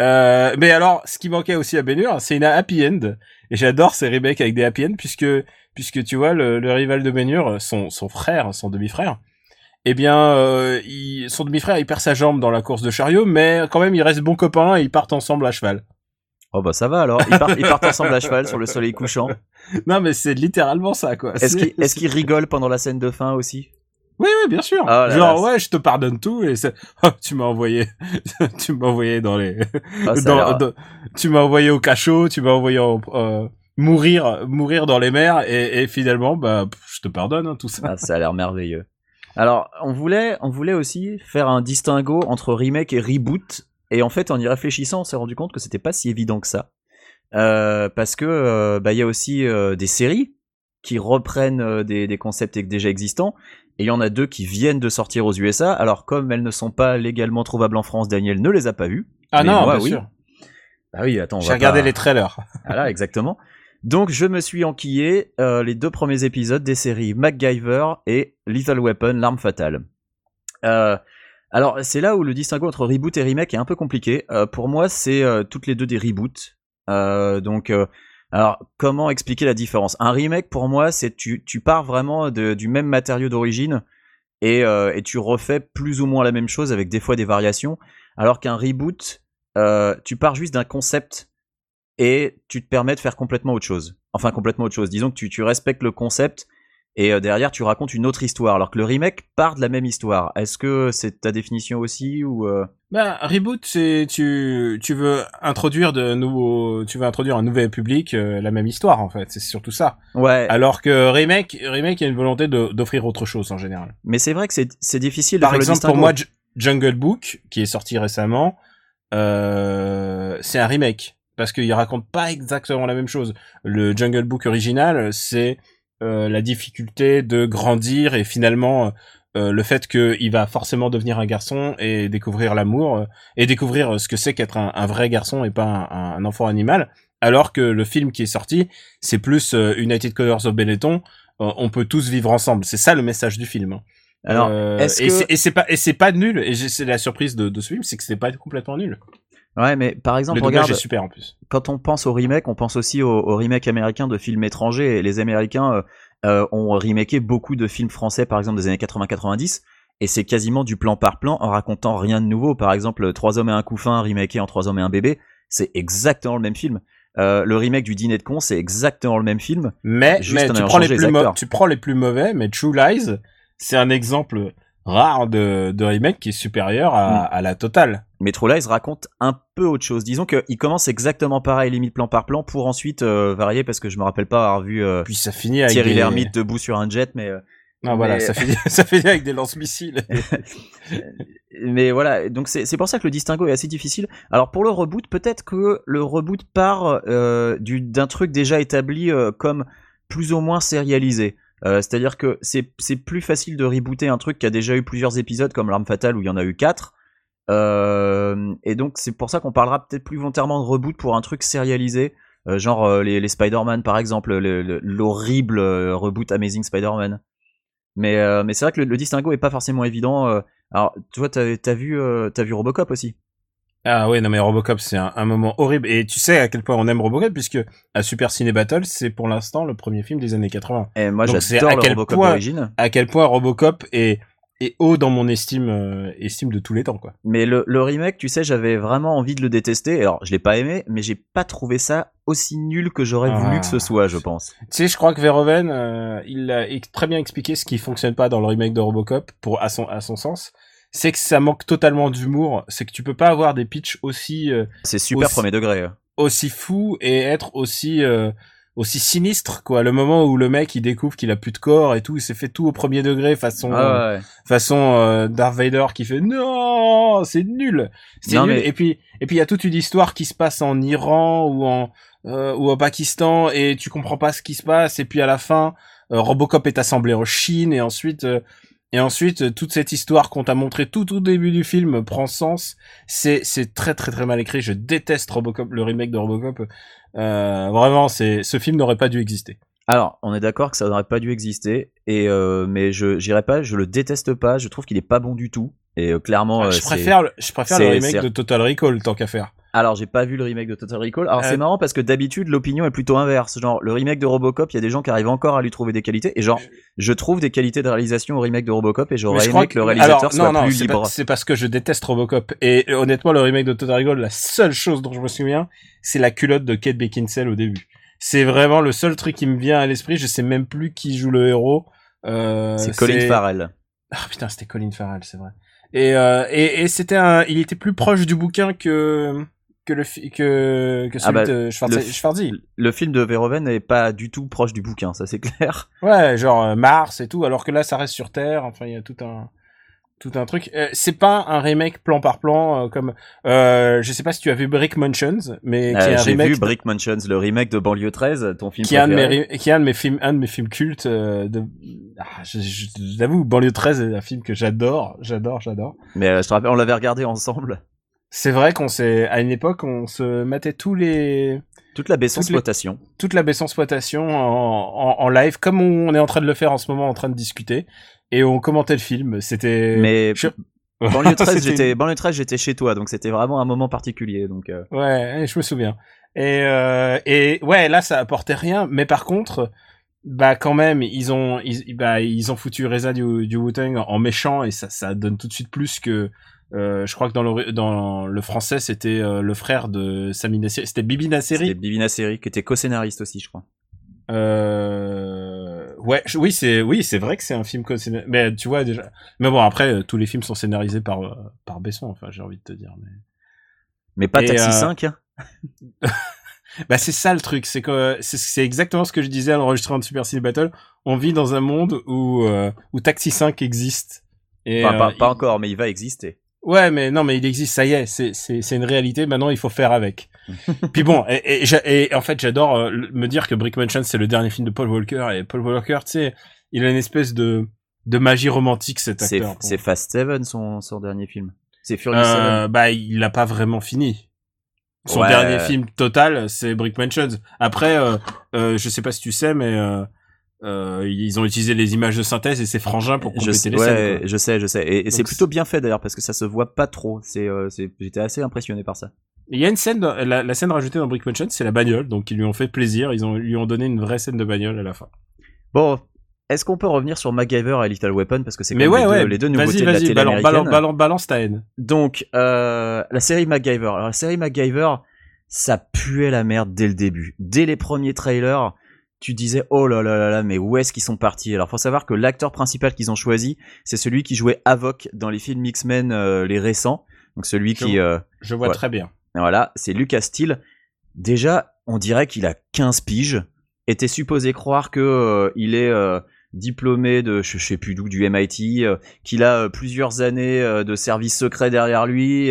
Speaker 4: Euh, mais alors, ce qui manquait aussi à Bénur, c'est une happy end. Et j'adore ces remakes avec des happy end puisque puisque tu vois le, le rival de Bénur, son son frère, son demi-frère, eh bien, euh, il, son demi-frère il perd sa jambe dans la course de chariot, mais quand même ils restent bons copains et ils partent ensemble à cheval.
Speaker 5: Oh bah ça va alors. Ils partent, ils partent ensemble à cheval sur le soleil couchant.
Speaker 4: Non mais c'est littéralement ça quoi.
Speaker 5: Est-ce qu'ils qu'ils rigolent pendant la scène de fin aussi?
Speaker 4: Oui, oui, bien sûr.
Speaker 5: Oh là
Speaker 4: Genre,
Speaker 5: là,
Speaker 4: ouais, je te pardonne tout et oh, tu m'as envoyé, tu m'as envoyé dans les,
Speaker 5: Ah,
Speaker 4: dans- dans- tu m'as envoyé au cachot, tu m'as envoyé en- euh, mourir, mourir dans les mers et, et finalement, bah, je te pardonne hein, tout ça.
Speaker 5: Ah, ça a l'air merveilleux. Alors, on voulait, on voulait aussi faire un distinguo entre remake et reboot. Et en fait, en y réfléchissant, on s'est rendu compte que c'était pas si évident que ça. Euh, parce que euh, bah il y a aussi euh, des séries qui reprennent des, des concepts déjà existants. Et il y en a deux qui viennent de sortir aux USA. Alors, comme elles ne sont pas légalement trouvables en France, Daniel ne les a pas vues.
Speaker 4: Ah non,
Speaker 5: moi,
Speaker 4: bien
Speaker 5: oui.
Speaker 4: sûr.
Speaker 5: Bah oui, attends,
Speaker 4: J'ai regardé
Speaker 5: pas-
Speaker 4: les trailers.
Speaker 5: Voilà, exactement. Donc je me suis enquillé euh, les deux premiers épisodes des séries MacGyver et Lethal Weapon, l'arme fatale. Euh, alors c'est là où le distinguo entre reboot et remake est un peu compliqué. Euh, pour moi, c'est toutes les deux des reboots. Donc, alors comment expliquer la différence? Un remake, pour moi, c'est tu tu pars vraiment du même matériau d'origine et, et tu refais plus ou moins la même chose avec des fois des variations. Alors qu'un reboot, tu pars juste d'un concept et tu te permets de faire complètement autre chose. Enfin, complètement autre chose. Disons que tu, tu respectes le concept et euh, derrière tu racontes une autre histoire. Alors que le remake part de la même histoire. Est-ce que c'est ta définition aussi ou euh,
Speaker 4: Bah, reboot, c'est tu tu veux introduire de nouveaux, tu veux introduire un nouvel public, euh, la même histoire en fait. C'est surtout ça.
Speaker 5: Ouais,
Speaker 4: Alors que remake, remake, il y a une volonté de- d'offrir autre chose en général.
Speaker 5: mais c'est vrai que c'est difficile de
Speaker 4: Par
Speaker 5: faire le
Speaker 4: exemple, pour moi, Jungle Book, qui est sorti récemment, c'est un remake parce qu'il raconte pas exactement la même chose. Le Jungle Book original, c'est euh, la difficulté de grandir et finalement euh, le fait qu'il va forcément devenir un garçon et découvrir l'amour euh, et découvrir ce que c'est qu'être un, un vrai garçon et pas un, un enfant animal. Alors que le film qui est sorti, c'est plus United Colors of Benetton. on peut tous vivre ensemble. C'est ça le message du film.
Speaker 5: Alors,
Speaker 4: Euh, et
Speaker 5: que-
Speaker 4: c'est- pas et c'est pas nul et c'est la surprise de, de ce film c'est que c'est pas complètement nul
Speaker 5: ouais, mais par exemple,
Speaker 4: le
Speaker 5: regarde,
Speaker 4: est super en plus
Speaker 5: quand on pense au remake, on pense aussi au, au remake américain de films étrangers. Et les Américains euh, euh, ont remaké beaucoup de films français, par exemple des années 80-90, et c'est quasiment du plan par plan en racontant rien de nouveau. Par exemple, Trois hommes et un couffin remaké en Trois hommes et un bébé, c'est exactement le même film. Euh, le remake du Dîner de con, c'est exactement le même film.
Speaker 4: mais
Speaker 5: Juste
Speaker 4: mais
Speaker 5: en
Speaker 4: tu prends les plus
Speaker 5: les
Speaker 4: tu prends les plus mauvais mais True Lies c'est un exemple rare de, de remake qui est supérieur à,
Speaker 5: Mm.
Speaker 4: à la totale
Speaker 5: Lies raconte un peu autre chose. Disons qu'il commence exactement pareil, limite plan par plan, pour ensuite euh, varier, parce que je me rappelle pas avoir vu euh,
Speaker 4: puis ça finit avec
Speaker 5: Thierry
Speaker 4: des...
Speaker 5: Lhermitte debout sur un jet, mais... euh,
Speaker 4: non voilà
Speaker 5: mais-
Speaker 4: ça finit ça finit avec des lance-missiles
Speaker 5: mais voilà, donc c'est c'est pour ça que le distinguo est assez difficile. Alors pour le reboot, peut-être que le reboot part euh, du- d'un truc déjà établi euh, comme plus ou moins sérialisé. Euh, C'est-à-dire que c'est c'est plus facile de rebooter un truc qui a déjà eu plusieurs épisodes comme l'arme fatale où il y en a eu quatre. Euh, et donc c'est pour ça qu'on parlera peut-être plus volontairement de reboot pour un truc sérialisé, euh, genre euh, les, les Spider-Man par exemple, le- le- l'horrible reboot Amazing Spider-Man. Mais, mais c'est vrai que le, le distinguo est pas forcément évident. alors, tu vois, t'as as vu, t'as vu Robocop aussi?
Speaker 4: ah ouais non mais Robocop c'est un, un moment horrible et tu sais à quel point on aime Robocop puisque à Super Ciné Battle c'est pour l'instant le premier film des années 80
Speaker 5: Et moi,
Speaker 4: Donc, c'est
Speaker 5: j'adore Robocop
Speaker 4: point-
Speaker 5: d'origine.
Speaker 4: à quel point Robocop est, est haut dans mon estime, euh, estime de tous les temps, quoi.
Speaker 5: Mais le, le remake, tu sais, j'avais vraiment envie de le détester. Alors, je l'ai pas aimé, mais j'ai pas trouvé ça aussi nul que j'aurais
Speaker 4: Ah.
Speaker 5: voulu que ce soit, je pense.
Speaker 4: Tu sais, je crois que Verhoeven, euh, il a très bien expliqué ce qui fonctionne pas dans le remake de Robocop, pour, à son, à son sens. C'est que ça manque totalement d'humour. C'est que tu peux pas avoir des pitchs aussi, euh,
Speaker 5: C'est super
Speaker 4: Aussi-
Speaker 5: premier degré.
Speaker 4: aussi fous et être aussi, euh, aussi sinistre, quoi. Le moment où le mec, il découvre qu'il a plus de corps et tout, il s'est fait tout au premier degré façon, euh,
Speaker 5: Ah ouais.
Speaker 4: façon euh, Darth Vader qui fait non c'est nul. C'est nul.
Speaker 5: mais-
Speaker 4: et puis et puis il y a toute une histoire qui se passe en Iran ou en euh, ou au Pakistan et tu comprends pas ce qui se passe. Et puis à la fin euh, Robocop est assemblé en Chine et ensuite euh, et ensuite euh, toute cette histoire qu'on t'a montré tout au début du film prend sens. C'est c'est très très très mal écrit. Je déteste Robocop le remake de Robocop. euh, vraiment c'est ce film n'aurait pas dû exister
Speaker 5: Alors, on est d'accord que ça n'aurait pas dû exister, et euh, mais je j'irai pas, je le déteste pas, je trouve qu'il est pas bon du tout. Et euh, clairement, euh,
Speaker 4: je
Speaker 5: c'est-
Speaker 4: préfère, le- je préfère le remake de Total Recall tant qu'à faire.
Speaker 5: Alors, j'ai pas vu le remake de Total Recall. Alors,
Speaker 4: Euh,
Speaker 5: c'est marrant parce que d'habitude, l'opinion est plutôt inverse. Genre, le remake de Robocop, il y a des gens qui arrivent encore à lui trouver des qualités. Et genre, je trouve des qualités de réalisation au remake de Robocop et j'aurais
Speaker 4: je
Speaker 5: aimé
Speaker 4: crois
Speaker 5: que le réalisateur
Speaker 4: alors,
Speaker 5: soit
Speaker 4: non, non,
Speaker 5: plus libre.
Speaker 4: pas- C'est parce que je déteste Robocop. Et euh, honnêtement, le remake de Total Recall, la seule chose dont je me souviens, c'est la culotte de Kate Beckinsale au début. C'est vraiment le seul truc qui me vient à l'esprit. Je sais même plus qui joue le héros. Euh,
Speaker 5: C'est Colin Farrell.
Speaker 4: Ah putain, c'était Colin Farrell, c'est vrai. Et, euh, et, et c'était un, il était plus proche du bouquin que que le que que celui
Speaker 5: Ah bah,
Speaker 4: de Schwarze-
Speaker 5: le-
Speaker 4: Schwarzy.
Speaker 5: Le film de Verhoeven n'est pas du tout proche du bouquin, ça c'est clair.
Speaker 4: Ouais, genre euh, Mars et tout, alors que là ça reste sur Terre. Enfin, il y a tout un tout un truc. Euh, c'est pas un remake plan par plan euh, comme euh, je sais pas si tu as vu Brick Mansions, mais qui est un
Speaker 5: J'ai
Speaker 4: remake
Speaker 5: vu Brick Mansions, le remake de Banlieue 13, ton film
Speaker 4: qui est un de mes qui est un de mes films un de mes films cultes de ah, je- banlieue 13 est un film que j'adore j'adore j'adore
Speaker 5: Mais je te rappelle, on l'avait regardé ensemble.
Speaker 4: C'est vrai qu'on s'est à une époque on se mettait tous les
Speaker 5: Toute la baisse
Speaker 4: les-
Speaker 5: exploitation.
Speaker 4: toute la baisse exploitation en, en, en live comme on est en train de le faire en ce moment en train de discuter et on commentait le film c'était
Speaker 5: Mais
Speaker 4: je-
Speaker 5: Banlieue 13,
Speaker 4: C'était-
Speaker 5: j'étais Banlieue 13, j'étais chez toi, donc c'était vraiment un moment particulier. Donc euh,
Speaker 4: Ouais, je me souviens. Et, euh, et ouais, là, ça apportait rien. Mais par contre, bah quand même, ils ont, ils, bah, ils ont foutu Reza du, du Wu-Tang en méchant et ça, ça donne tout de suite plus que. Euh, je crois que dans le dans le français, c'était euh, le frère de Sami Nasseri. C'était Bibi
Speaker 5: c'était
Speaker 4: Nasseri.
Speaker 5: Bibi Nasseri qui était co-scénariste aussi, je crois.
Speaker 4: Euh... Ouais, je- oui, c'est oui, c'est vrai que c'est un film co Mais tu vois déjà. Mais bon, après, euh, tous les films sont scénarisés par euh, par Besson. Enfin, j'ai envie de te dire. Mais...
Speaker 5: Mais pas
Speaker 4: Et,
Speaker 5: Taxi
Speaker 4: euh,
Speaker 5: 5. hein.
Speaker 4: Bah c'est ça le truc, c'est que c'est- exactement ce que je disais à l'enregistrement de Super Cine Battle. On vit dans un monde où où Taxi 5 existe. Et,
Speaker 5: Enfin, pas, pas
Speaker 4: il-
Speaker 5: encore, mais il va exister.
Speaker 4: Ouais, mais non, mais il existe, ça y est, c'est c'est c'est une réalité. Maintenant, il faut faire avec. Puis bon, et, et, et en fait, j'adore euh, me dire que Brick Mansion c'est le dernier film de Paul Walker et Paul Walker, tu sais, il a une espèce de de magie romantique cet
Speaker 5: C'est
Speaker 4: acteur.
Speaker 5: c'est Fast Seven son, son dernier film. C'est Furious Seven.
Speaker 4: Euh, bah, il l'a pas vraiment fini. Son
Speaker 5: Ouais.
Speaker 4: dernier film total, c'est Brick Mansions. Après, euh, euh, je sais pas si tu sais, mais euh, ils ont utilisé les images de synthèse et c'est frangin pour
Speaker 5: Je
Speaker 4: compléter
Speaker 5: sais,
Speaker 4: les
Speaker 5: ouais,
Speaker 4: scènes. quoi.
Speaker 5: je sais, je sais. Et, et c'est plutôt bien fait d'ailleurs parce que ça se voit pas trop. C'est, euh, c'est, j'étais assez impressionné par ça.
Speaker 4: Il y a une scène, la, la scène rajoutée dans Brick Mansions, c'est la bagnole, donc ils lui ont fait plaisir, ils ont lui ont donné une vraie scène de bagnole à la fin.
Speaker 5: Bon, est-ce qu'on peut revenir sur MacGyver et Little Weapon? Parce que c'est
Speaker 4: ouais,
Speaker 5: même les,
Speaker 4: ouais,
Speaker 5: deux, les deux nouveautés
Speaker 4: vas-y,
Speaker 5: de la
Speaker 4: vas-y,
Speaker 5: télé
Speaker 4: balance,
Speaker 5: américaine.
Speaker 4: balance, balance, balance ta haine.
Speaker 5: Donc, euh, la série MacGyver. Alors, la série MacGyver, ça puait la merde dès le début. Dès les premiers trailers, tu disais, oh là là là là, mais où est-ce qu'ils sont partis? Alors, faut savoir que l'acteur principal qu'ils ont choisi, c'est celui qui jouait Avoc dans les films X-Men, euh, les récents. Donc, celui
Speaker 4: Je
Speaker 5: qui, euh,
Speaker 4: Je vois
Speaker 5: Ouais.
Speaker 4: très bien.
Speaker 5: voilà, c'est Lucas Steele. Déjà, on dirait qu'il a 15 piges. Était supposé croire que euh, il est euh, diplômé de je, je sais plus d'où du MIT, euh, qu'il a euh, plusieurs années euh, de service secret derrière lui,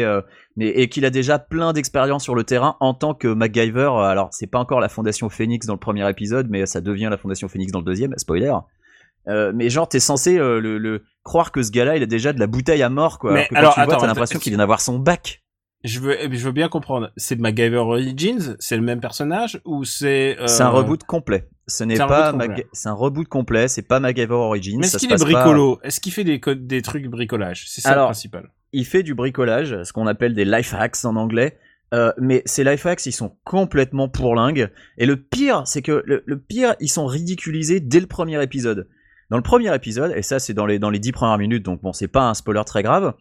Speaker 5: mais et qu'il a déjà plein d'expérience sur le terrain en tant que MacGyver. Alors, c'est pas encore la Fondation Phoenix dans le premier épisode, mais ça devient la Fondation Phoenix dans le deuxième. Spoiler. Mais genre, t'es censé le, le- croire que ce gars-là, il a déjà de la bouteille à mort, quoi.
Speaker 4: Mais
Speaker 5: alors que quand
Speaker 4: alors,
Speaker 5: tu vois, t'as l'impression qu'il vient d'avoir son bac.
Speaker 4: Je veux, je veux bien comprendre. C'est MacGyver Origins, c'est le même personnage? Ou c'est euh,
Speaker 5: C'est un reboot complet. Ce n'est pas c'est un reboot complet, c'est pas MacGyver Origins.
Speaker 4: Mais est-ce qu'il est
Speaker 5: pas-
Speaker 4: bricolo? Est-ce qu'il fait des, des trucs bricolage? C'est ça
Speaker 5: Alors,
Speaker 4: le principal.
Speaker 5: Il fait du bricolage, ce qu'on appelle des life hacks en anglais. Euh, mais ces life hacks, ils sont complètement pourlingues. Et le pire, c'est que le, le pire, ils sont ridiculisés dès le premier épisode. Dans le premier épisode, et ça c'est dans les dans les dix premières minutes, donc bon, c'est pas un spoiler très grave.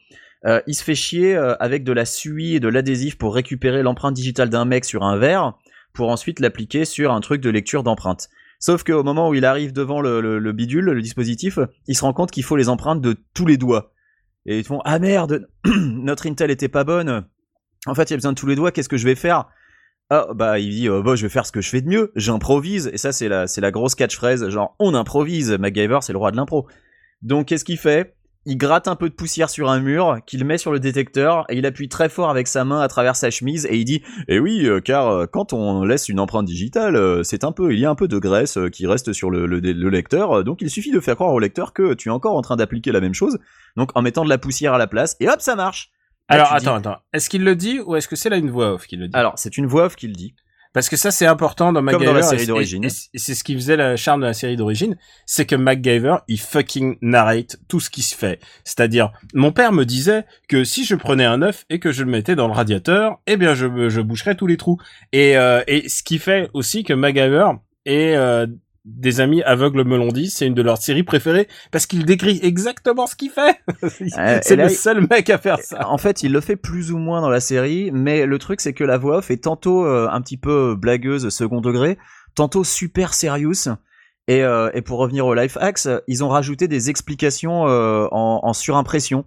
Speaker 5: Euh, il se fait chier euh, avec de la suie et de l'adhésif pour récupérer l'empreinte digitale d'un mec sur un verre, pour ensuite l'appliquer sur un truc de lecture d'empreinte. Sauf qu'au moment où il arrive devant le, le- le bidule, le dispositif, il se rend compte qu'il faut les empreintes de tous les doigts. Et ils font ah merde, notre Intel était pas bonne. En fait, il y a besoin de tous les doigts. Qu'est-ce que je vais faire? Ah bah il dit euh, bah je vais faire ce que je fais de mieux. J'improvise. Et ça c'est la c'est la grosse catchphrase genre on improvise. MacGyver c'est le roi de l'impro. Donc qu'est-ce qu'il fait? Il gratte un peu de poussière sur un mur, qu'il met sur le détecteur, et il appuie très fort avec sa main à travers sa chemise, et il dit Eh oui, euh, car euh, quand on laisse une empreinte digitale, euh, c'est un peu, il y a un peu de graisse qui reste sur le, le- le lecteur, donc il suffit de faire croire au lecteur que tu es encore en train d'appliquer la même chose, donc en mettant de la poussière à la place, et hop, ça marche Là,
Speaker 4: Alors
Speaker 5: dis-
Speaker 4: attends, attends. Est-ce qu'il le dit ou est-ce que c'est là une voix off qui le dit?
Speaker 5: Alors, c'est une voix off qui le dit.
Speaker 4: Parce que ça, c'est important dans MacGyver.
Speaker 5: dans la série
Speaker 4: c'est-
Speaker 5: d'origine.
Speaker 4: Et c'est ce qui faisait le charme de la série d'origine, c'est que MacGyver, il fucking narrate tout ce qui se fait. C'est-à-dire, mon père me disait que si je prenais un œuf et que je le mettais dans le radiateur, eh bien, je, je boucherais tous les trous. Et, euh, et ce qui fait aussi que MacGyver est euh, des amis aveugles me l'ont dit, c'est une de leurs séries préférées parce qu'il décrit exactement ce qu'il fait.
Speaker 5: et
Speaker 4: c'est le seul mec à faire ça.
Speaker 5: En fait, il le fait plus ou moins dans la série, mais le truc c'est que la voix off est tantôt euh, un petit peu blagueuse second degré, tantôt super serious. Et, euh, et pour revenir au life hacks, ils ont rajouté des explications euh, en, en surimpression.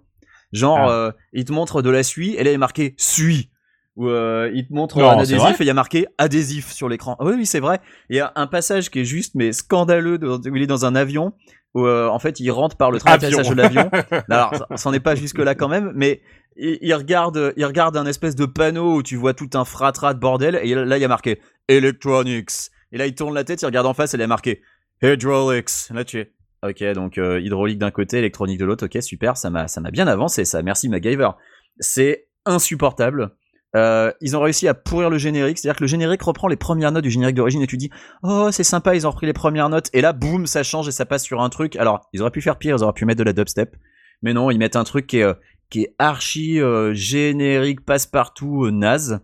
Speaker 5: Genre,
Speaker 4: Ah.
Speaker 5: euh, il te montre de la suie, et là il est marqué suie. Ou euh, il te montre
Speaker 4: Non,
Speaker 5: un adhésif et il y a marqué adhésif sur l'écran. Ah Oui, oui, c'est vrai. Il y a un passage qui est juste mais scandaleux de- où il est dans un avion où euh, en fait il rentre par le d'atterrissage de l'avion. Alors, ça- c'en est pas jusque là quand même, mais il, il regarde, il regarde un espèce de panneau où tu vois tout un fratras de bordel, et là il y a marqué Electronics. Et là il tourne la tête, il regarde en face, et il y a marqué Hydraulics. Là tu es. Ok, donc euh, hydraulique d'un côté, électronique de l'autre. Ok, super, ça m'a, ça m'a bien avancé, ça. Merci MacGyver. C'est insupportable. Euh, ils ont réussi à pourrir le générique, c'est-à-dire que le générique reprend les premières notes du générique d'origine et tu dis oh c'est sympa ils ont repris les premières notes et là boum ça change et ça passe sur un truc. Alors ils auraient pu faire pire, ils auraient pu mettre de la dubstep, mais non ils mettent un truc qui est euh, qui est archi euh, générique passe-partout euh, naze.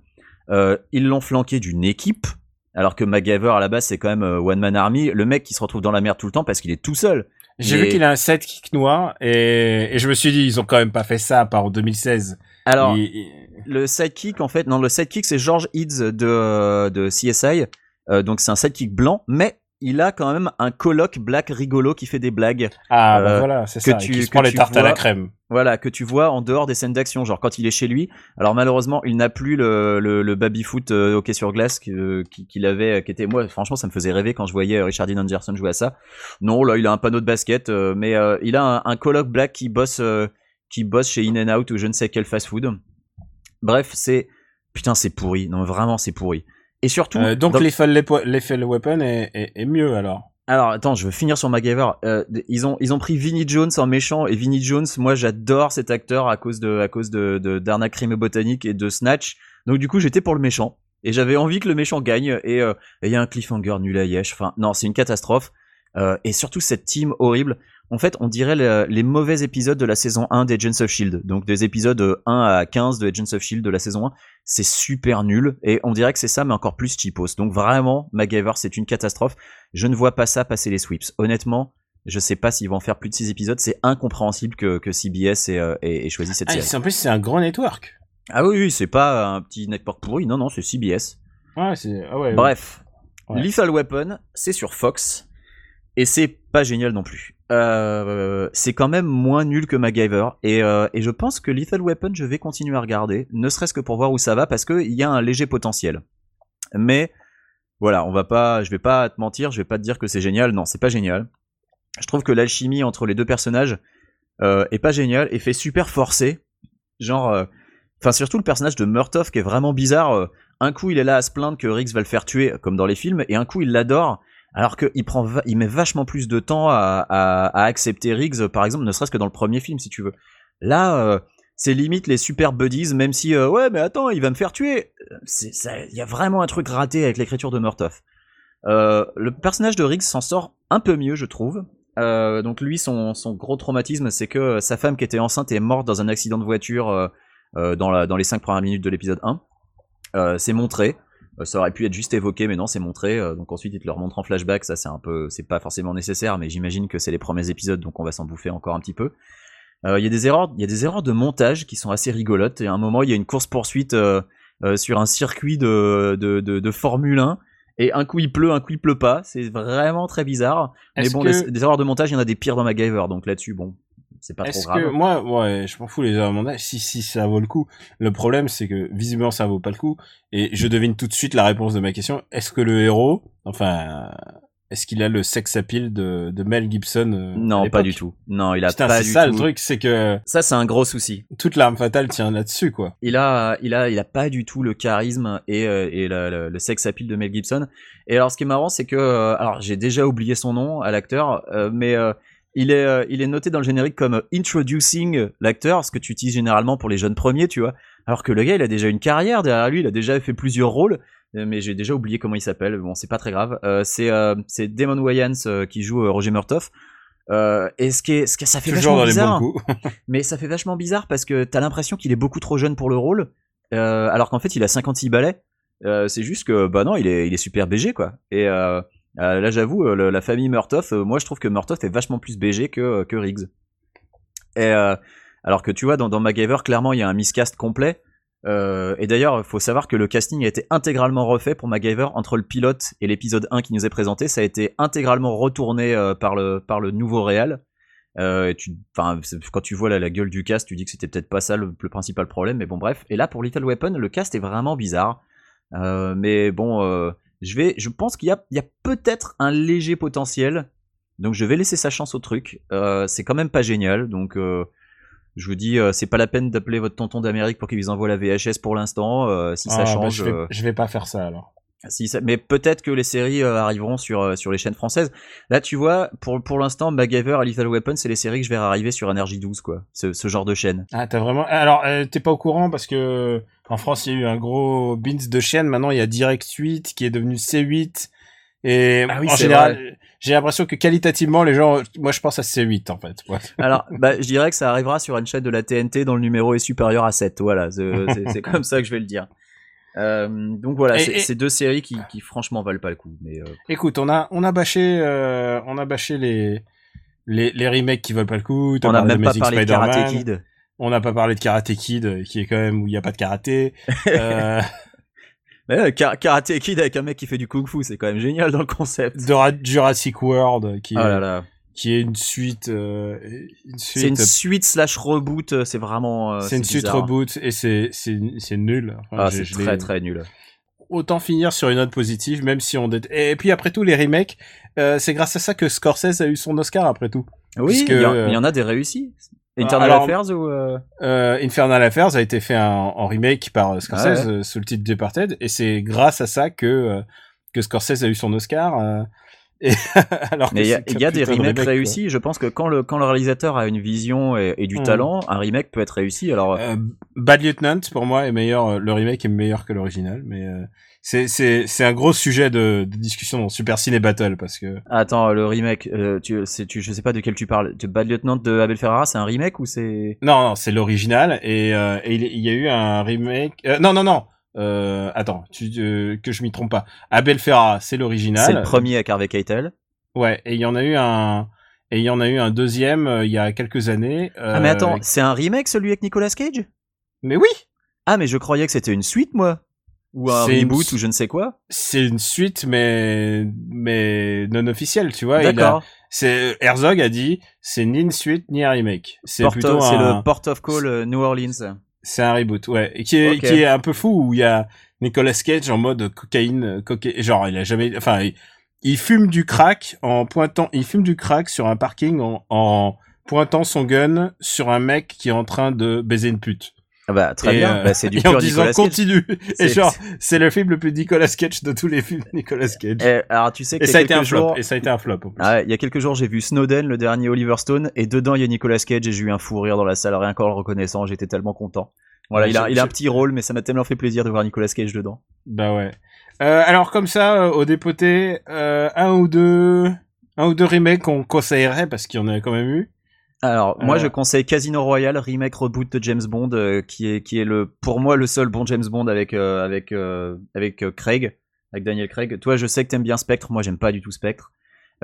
Speaker 5: Euh, ils l'ont flanqué d'une équipe, alors que MacGyver à la base c'est quand même euh, one man army. Le mec qui se retrouve dans la merde tout le temps parce qu'il est tout seul.
Speaker 4: J'ai vu qu'il a un sidekick noir et, et je me suis dit ils ont quand même pas fait ça par en 2016.
Speaker 5: Alors
Speaker 4: il-
Speaker 5: le sidekick en fait, non le sidekick c'est George Eads de de CSI, Euh, donc c'est un sidekick blanc, mais il a quand même un coloc black rigolo qui fait des blagues.
Speaker 4: Ah bah
Speaker 5: Euh,
Speaker 4: voilà, c'est
Speaker 5: que
Speaker 4: ça.
Speaker 5: tu-
Speaker 4: qui se prend les tartes à la crème.
Speaker 5: Voilà, que tu vois en dehors des scènes d'action, genre quand il est chez lui. Alors malheureusement, il n'a plus le, le, le baby-foot euh, hockey sur glace qu'il avait, qui était moi. Franchement, ça me faisait rêver quand je voyais Richard Dean Anderson jouer à ça. Non, là, il a un panneau de basket, euh, mais euh, il a un, un coloc black qui bosse, euh, qui bosse chez In and Out ou je ne sais quel fast-food. Bref, c'est putain, c'est pourri. Non, vraiment, c'est pourri. Et surtout,
Speaker 4: Euh, donc
Speaker 5: dans-
Speaker 4: Lethal Weapon est, est, est mieux alors.
Speaker 5: alors attends, je veux finir sur MacGyver. Euh, ils ont ils ont pris Vinnie Jones en méchant et Vinnie Jones, moi j'adore cet acteur à cause de à cause de d'Arnaque Crime Botanique et de Snatch. Donc du coup j'étais pour le méchant et j'avais envie que le méchant gagne et euh, il y a un cliffhanger nul à Yesh. Enfin non, c'est une catastrophe. Euh, et surtout cette team horrible. En fait, on dirait le- les mauvais épisodes de la saison 1 d'Agents of Shield. Donc des épisodes euh, 1 à 15 de Agents of Shield de la saison 1, c'est super nul et on dirait que c'est ça mais encore plus cheapos. Donc vraiment, MacGyver, c'est une catastrophe. Je ne vois pas ça passer les sweeps. Honnêtement, je sais pas s'ils vont faire plus de 6 épisodes. C'est incompréhensible que, que CBS ait, euh, ait- ait choisi cette
Speaker 4: Ah,
Speaker 5: série.
Speaker 4: c'est- en plus c'est un grand network.
Speaker 5: Ah oui, oui, c'est pas un petit network pourri. Non, non, c'est CBS.
Speaker 4: Ouais, c'est ah ouais.
Speaker 5: Bref,
Speaker 4: Ouais.
Speaker 5: Lethal Weapon, c'est sur Fox et c'est pas génial non plus. Euh, c'est quand même moins nul que MacGyver et, euh, et je pense que Lethal Weapon, je vais continuer à regarder, ne serait-ce que pour voir où ça va parce qu'il y a un léger potentiel. Mais voilà, on va pas, je vais pas te mentir, je vais pas te dire que c'est génial. Non, c'est pas génial. Je trouve que l'alchimie entre les deux personnages euh, est pas géniale et fait super forcé. Genre, enfin surtout le personnage de Murtoff qui est vraiment bizarre. un coup il est là à se plaindre que Riggs va le faire tuer comme dans les films et un coup il l'adore alors qu'il prend il met vachement plus de temps à, accepter Riggs par exemple ne serait-ce que dans le premier film si tu veux. Là euh, c'est limite les super buddies même si euh, ouais mais attends il va me faire tuer. Ça il y a vraiment un truc raté avec l'écriture de Murtoff euh, le personnage de Riggs s'en sort un peu mieux je trouve. Euh, donc lui son, son gros traumatisme c'est que sa femme qui était enceinte est morte dans un accident de voiture euh, euh, dans, dans les 5 premières minutes de l'épisode 1 euh, c'est montré. Euh, ça aurait pu être juste évoqué, mais non, c'est montré. Euh, donc ensuite, il te le remontre en flashback. Ça, c'est un peu, c'est pas forcément nécessaire, mais j'imagine que c'est les premiers épisodes, donc on va s'en bouffer encore un petit peu. Euh, Il y a des erreurs, il y a des erreurs de montage qui sont assez rigolotes. Et à un moment, il y a une course poursuite euh, euh, sur un circuit de, de, de, de Formule 1. Et un coup il pleut, un coup il pleut pas. C'est vraiment très bizarre. Mais bon,
Speaker 4: que-
Speaker 5: des erreurs de montage, il y en a des pires dans MacGyver. Donc là-dessus, bon, c'est pas trop grave.
Speaker 4: que moi, ouais, je m'en fous les heures. Si, si ça vaut le coup. Le problème, c'est que visiblement ça vaut pas le coup. Et je devine tout de suite la réponse de ma question. Est-ce que le héros, enfin, est-ce qu'il a le sex appeal de, de Mel Gibson euh,
Speaker 5: Non, pas du tout. Non, il a
Speaker 4: Putain,
Speaker 5: pas
Speaker 4: c'est
Speaker 5: du
Speaker 4: ça
Speaker 5: tout.
Speaker 4: le truc, c'est que
Speaker 5: Ça, c'est un gros souci.
Speaker 4: toute l'arme fatale tient là-dessus, quoi.
Speaker 5: il a, il a, il a pas du tout le charisme et, euh, et le, le, le sex appeal de Mel Gibson. Et alors, ce qui est marrant, c'est que, euh, alors, j'ai déjà oublié son nom à l'acteur, mais il est, euh, il est noté dans le générique comme euh, introducing l'acteur, ce que tu utilises généralement pour les jeunes premiers, tu vois. Alors que le gars, il a déjà une carrière derrière lui, il a déjà fait plusieurs rôles. euh, mais j'ai déjà oublié comment il s'appelle. Bon, c'est pas très grave. Euh, c'est euh, c'est Damon Wayans qui joue Roger Murtaugh. Euh, et ce qui est, ce que ça fait
Speaker 4: Toujours
Speaker 5: vachement bizarre, mais ça fait vachement bizarre parce que t'as l'impression qu'il est beaucoup trop jeune pour le rôle, alors qu'en fait il a 56 balais. C'est juste que bah non, il est, il est super BG quoi. Et euh, là j'avoue, euh, la famille Murtaugh, euh, moi je trouve que Murtaugh est vachement plus BG que que Riggs. Et alors que tu vois dans, dans MacGyver clairement il y a un miscast complet. Et d'ailleurs, faut savoir que le casting a été intégralement refait pour MacGyver entre le pilote et l'épisode 1 qui nous est présenté. Ça a été intégralement retourné par le par le nouveau réal. Euh, tu, quand tu vois la, la gueule du cast, tu dis que c'était peut-être pas ça le, principal problème, mais bon bref. Et là pour Little Weapon, le cast est vraiment bizarre. Mais bon, je vais, je pense qu'il y a, il y a peut-être un léger potentiel. Donc je vais laisser sa chance au truc. Euh, c'est quand même pas génial, donc euh, je vous dis, euh, c'est pas la peine d'appeler votre tonton d'Amérique pour qu'il vous envoie la VHS pour l'instant. si ça
Speaker 4: Ah, bah,
Speaker 5: change,
Speaker 4: je, vais, je vais pas faire ça alors.
Speaker 5: Si ça- mais peut-être que les séries euh, arriveront sur euh, sur les chaînes françaises. Là, tu vois, pour pour l'instant, MacGyver et Little Weapon, c'est les séries que je verrai arriver sur NRJ12, quoi. Ce, ce genre de chaîne.
Speaker 4: Ah, t'as vraiment. Alors, euh, t'es pas au courant parce que en France, il y a eu un gros bins de chaînes. Maintenant, il y a Direct 8 qui est devenu C8. Et
Speaker 5: Ah oui,
Speaker 4: en général, j'ai l'impression que qualitativement, les gens, moi, je pense à C8 en fait. Ouais.
Speaker 5: Alors, bah, je dirais que ça arrivera sur une chaîne de la TNT dont le numéro est supérieur à 7. Voilà, c'est comme ça que je vais le dire. Euh, donc voilà,
Speaker 4: Et-
Speaker 5: c'est
Speaker 4: et-
Speaker 5: c'est deux séries qui, qui franchement valent pas le coup. Mais euh,
Speaker 4: Écoute, on a, on a bâché, euh, on a bâché les, les, les remakes qui valent pas le coup.
Speaker 5: On n'a même pas parlé de Karate. Kid.
Speaker 4: On n'a pas parlé de Karate Kid, qui est quand même où il y a pas de karaté. Euh,
Speaker 5: Kar- Karate Kid avec un mec qui fait du kung-fu, c'est quand même génial dans le concept.
Speaker 4: de Ra- Jurassic World, qui,
Speaker 5: Oh là là.
Speaker 4: Qui est une suite, euh, une suite.
Speaker 5: C'est une suite slash reboot, euh, c'est vraiment. euh,
Speaker 4: c'est une suite reboot et c'est c'est c'est nul. Enfin,
Speaker 5: Ah, c'est très très nul.
Speaker 4: Autant finir sur une note positive, même si on et puis après tout les remakes, euh, c'est grâce à ça que Scorsese a eu son Oscar après tout.
Speaker 5: Oui, il y,
Speaker 4: euh,
Speaker 5: y en a des réussis. Internal
Speaker 4: alors-
Speaker 5: Affairs ou. euh,
Speaker 4: Euh, Infernal Affairs a été fait en, en remake par euh, Scorsese
Speaker 5: Ah ouais.
Speaker 4: euh, sous le titre Departed et c'est grâce à ça que euh, que Scorsese a eu son Oscar. Et alors que
Speaker 5: Mais il y a, y des
Speaker 4: de
Speaker 5: remakes
Speaker 4: remake, quoi.
Speaker 5: réussis. Je pense que quand le, quand le réalisateur a une vision et, et du
Speaker 4: Mm.
Speaker 5: talent, un remake peut être réussi. Alors,
Speaker 4: Euh, Bad Lieutenant pour moi est meilleur, euh, le remake est meilleur que l'original, mais euh, c'est c'est c'est un gros sujet de, de discussion dans Super Ciné Battle parce que
Speaker 5: attends, le remake, euh, tu, c'est, tu, je sais pas de quel tu parles. Tu- Bad Lieutenant de Abel Ferrara, c'est un remake ou c'est.
Speaker 4: non non c'est l'original et, euh, et il il y a eu un remake euh, non non non euh, attends tu, euh, que je m'y trompe pas Abel Ferrara c'est l'original
Speaker 5: C'est le premier avec Harvey Keitel.
Speaker 4: ouais et il y en a eu un et il y en a eu un deuxième euh, il y a quelques années
Speaker 5: Ah, mais attends, c'est un remake celui avec Nicolas Cage?
Speaker 4: Mais oui
Speaker 5: Ah, mais je croyais que c'était une suite, moi. Ou un
Speaker 4: C'est une
Speaker 5: reboot
Speaker 4: su-
Speaker 5: ou je ne sais quoi.
Speaker 4: c'est une suite mais mais non officielle tu vois
Speaker 5: D'accord.
Speaker 4: c'est Herzog a dit c'est ni une suite ni un remake c'est plutôt
Speaker 5: C'est
Speaker 4: un
Speaker 5: le Port of Call New Orleans.
Speaker 4: C'est un reboot ouais. Et qui est qui est un peu fou où il y a Nicolas Cage en mode cocaïne cocaïne genre il a jamais enfin il, il fume du crack en pointant il fume du crack sur un parking en, en pointant son gun sur un mec qui est en train de baiser une pute
Speaker 5: Ah bah, très
Speaker 4: Et,
Speaker 5: bien.
Speaker 4: euh,
Speaker 5: Bah, c'est du
Speaker 4: et en
Speaker 5: pur
Speaker 4: disant
Speaker 5: Nicolas
Speaker 4: continue et genre c'est le film le plus Nicolas Cage de tous les films de Nicolas Cage
Speaker 5: Eh, alors, tu sais
Speaker 4: et
Speaker 5: qu'il y
Speaker 4: ça a été un
Speaker 5: quelques
Speaker 4: flop
Speaker 5: jours.
Speaker 4: et ça a été un flop en plus.
Speaker 5: Ah, il y a quelques jours, j'ai vu Snowden, le dernier Oliver Stone, et dedans il y a Nicolas Cage et j'ai eu un fou rire dans la salle, rien qu'en le reconnaissant, j'étais tellement content. Voilà, il a, il a un petit rôle, mais ça m'a tellement fait plaisir de voir Nicolas Cage dedans.
Speaker 4: Bah ouais. Euh, alors comme ça, euh, au dépoté, euh, un ou deux, un ou deux remakes qu'on conseillerait parce qu'il y en a quand même eu.
Speaker 5: Alors, moi
Speaker 4: Euh.
Speaker 5: je conseille Casino Royale, remake reboot de James Bond, euh, qui est qui est le pour moi le seul bon James Bond avec euh, avec euh, avec euh, Craig, avec Daniel Craig. Toi, je sais que t'aimes bien Spectre, moi j'aime pas du tout Spectre.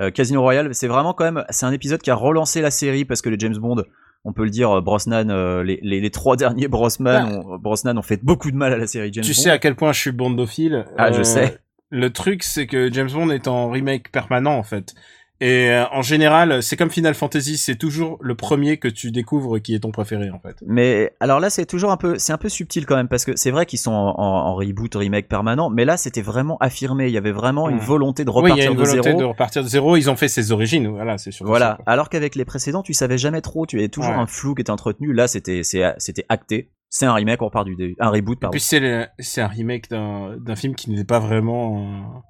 Speaker 5: Euh, Casino Royale, c'est vraiment quand même, c'est un épisode qui a relancé la série parce que les James Bond, on peut le dire, euh, Brosnan, euh, les, les, les trois derniers Brosnan, ont, Brosnan ont fait beaucoup de mal à la série James
Speaker 4: tu
Speaker 5: Bond.
Speaker 4: sais à quel point je suis bondophile.
Speaker 5: Ah, je
Speaker 4: Euh,
Speaker 5: sais.
Speaker 4: Le truc, c'est que James Bond est en remake permanent en fait. Et euh, en général, c'est comme Final Fantasy, c'est toujours le premier que tu découvres qui est ton préféré en fait.
Speaker 5: Mais alors là, c'est toujours un peu, c'est un peu subtil quand même parce que c'est vrai qu'ils sont en, en- en reboot, remake permanent, mais là, c'était vraiment affirmé. Il y avait vraiment une
Speaker 4: Hmm.
Speaker 5: volonté de
Speaker 4: oui, il y a
Speaker 5: repartir
Speaker 4: une
Speaker 5: de
Speaker 4: volonté
Speaker 5: zéro.
Speaker 4: de repartir de zéro. Ils ont fait ses origines, voilà, c'est sûr.
Speaker 5: Voilà. Alors qu'avec les précédents, tu savais jamais trop. Tu avais toujours
Speaker 4: Ouais.
Speaker 5: un flou qui était entretenu. Là, c'était, c'était acté. C'est un remake, on repart du début. Un reboot,
Speaker 4: Et
Speaker 5: pardon.
Speaker 4: puis c'est c'est un remake d'un d'un film qui n'était pas vraiment.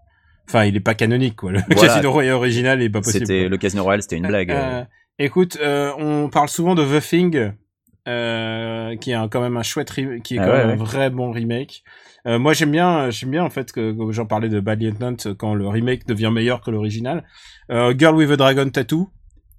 Speaker 4: Euh, Enfin, il est pas canonique quoi. Le
Speaker 5: Voilà.
Speaker 4: Casino Royale original est pas possible.
Speaker 5: C'était le Casino Royale, c'était une blague.
Speaker 4: Euh, écoute, euh, on parle souvent de The Thing euh, qui est un- quand même un chouette qui est
Speaker 5: Ah
Speaker 4: quand
Speaker 5: ouais,
Speaker 4: même
Speaker 5: ouais.
Speaker 4: un vrai bon remake. Euh, moi j'aime bien, j'aime bien en fait que, que j'en parlais de Bad Lieutenant euh, quand le remake devient meilleur que l'original. Euh, Girl with a Dragon Tattoo.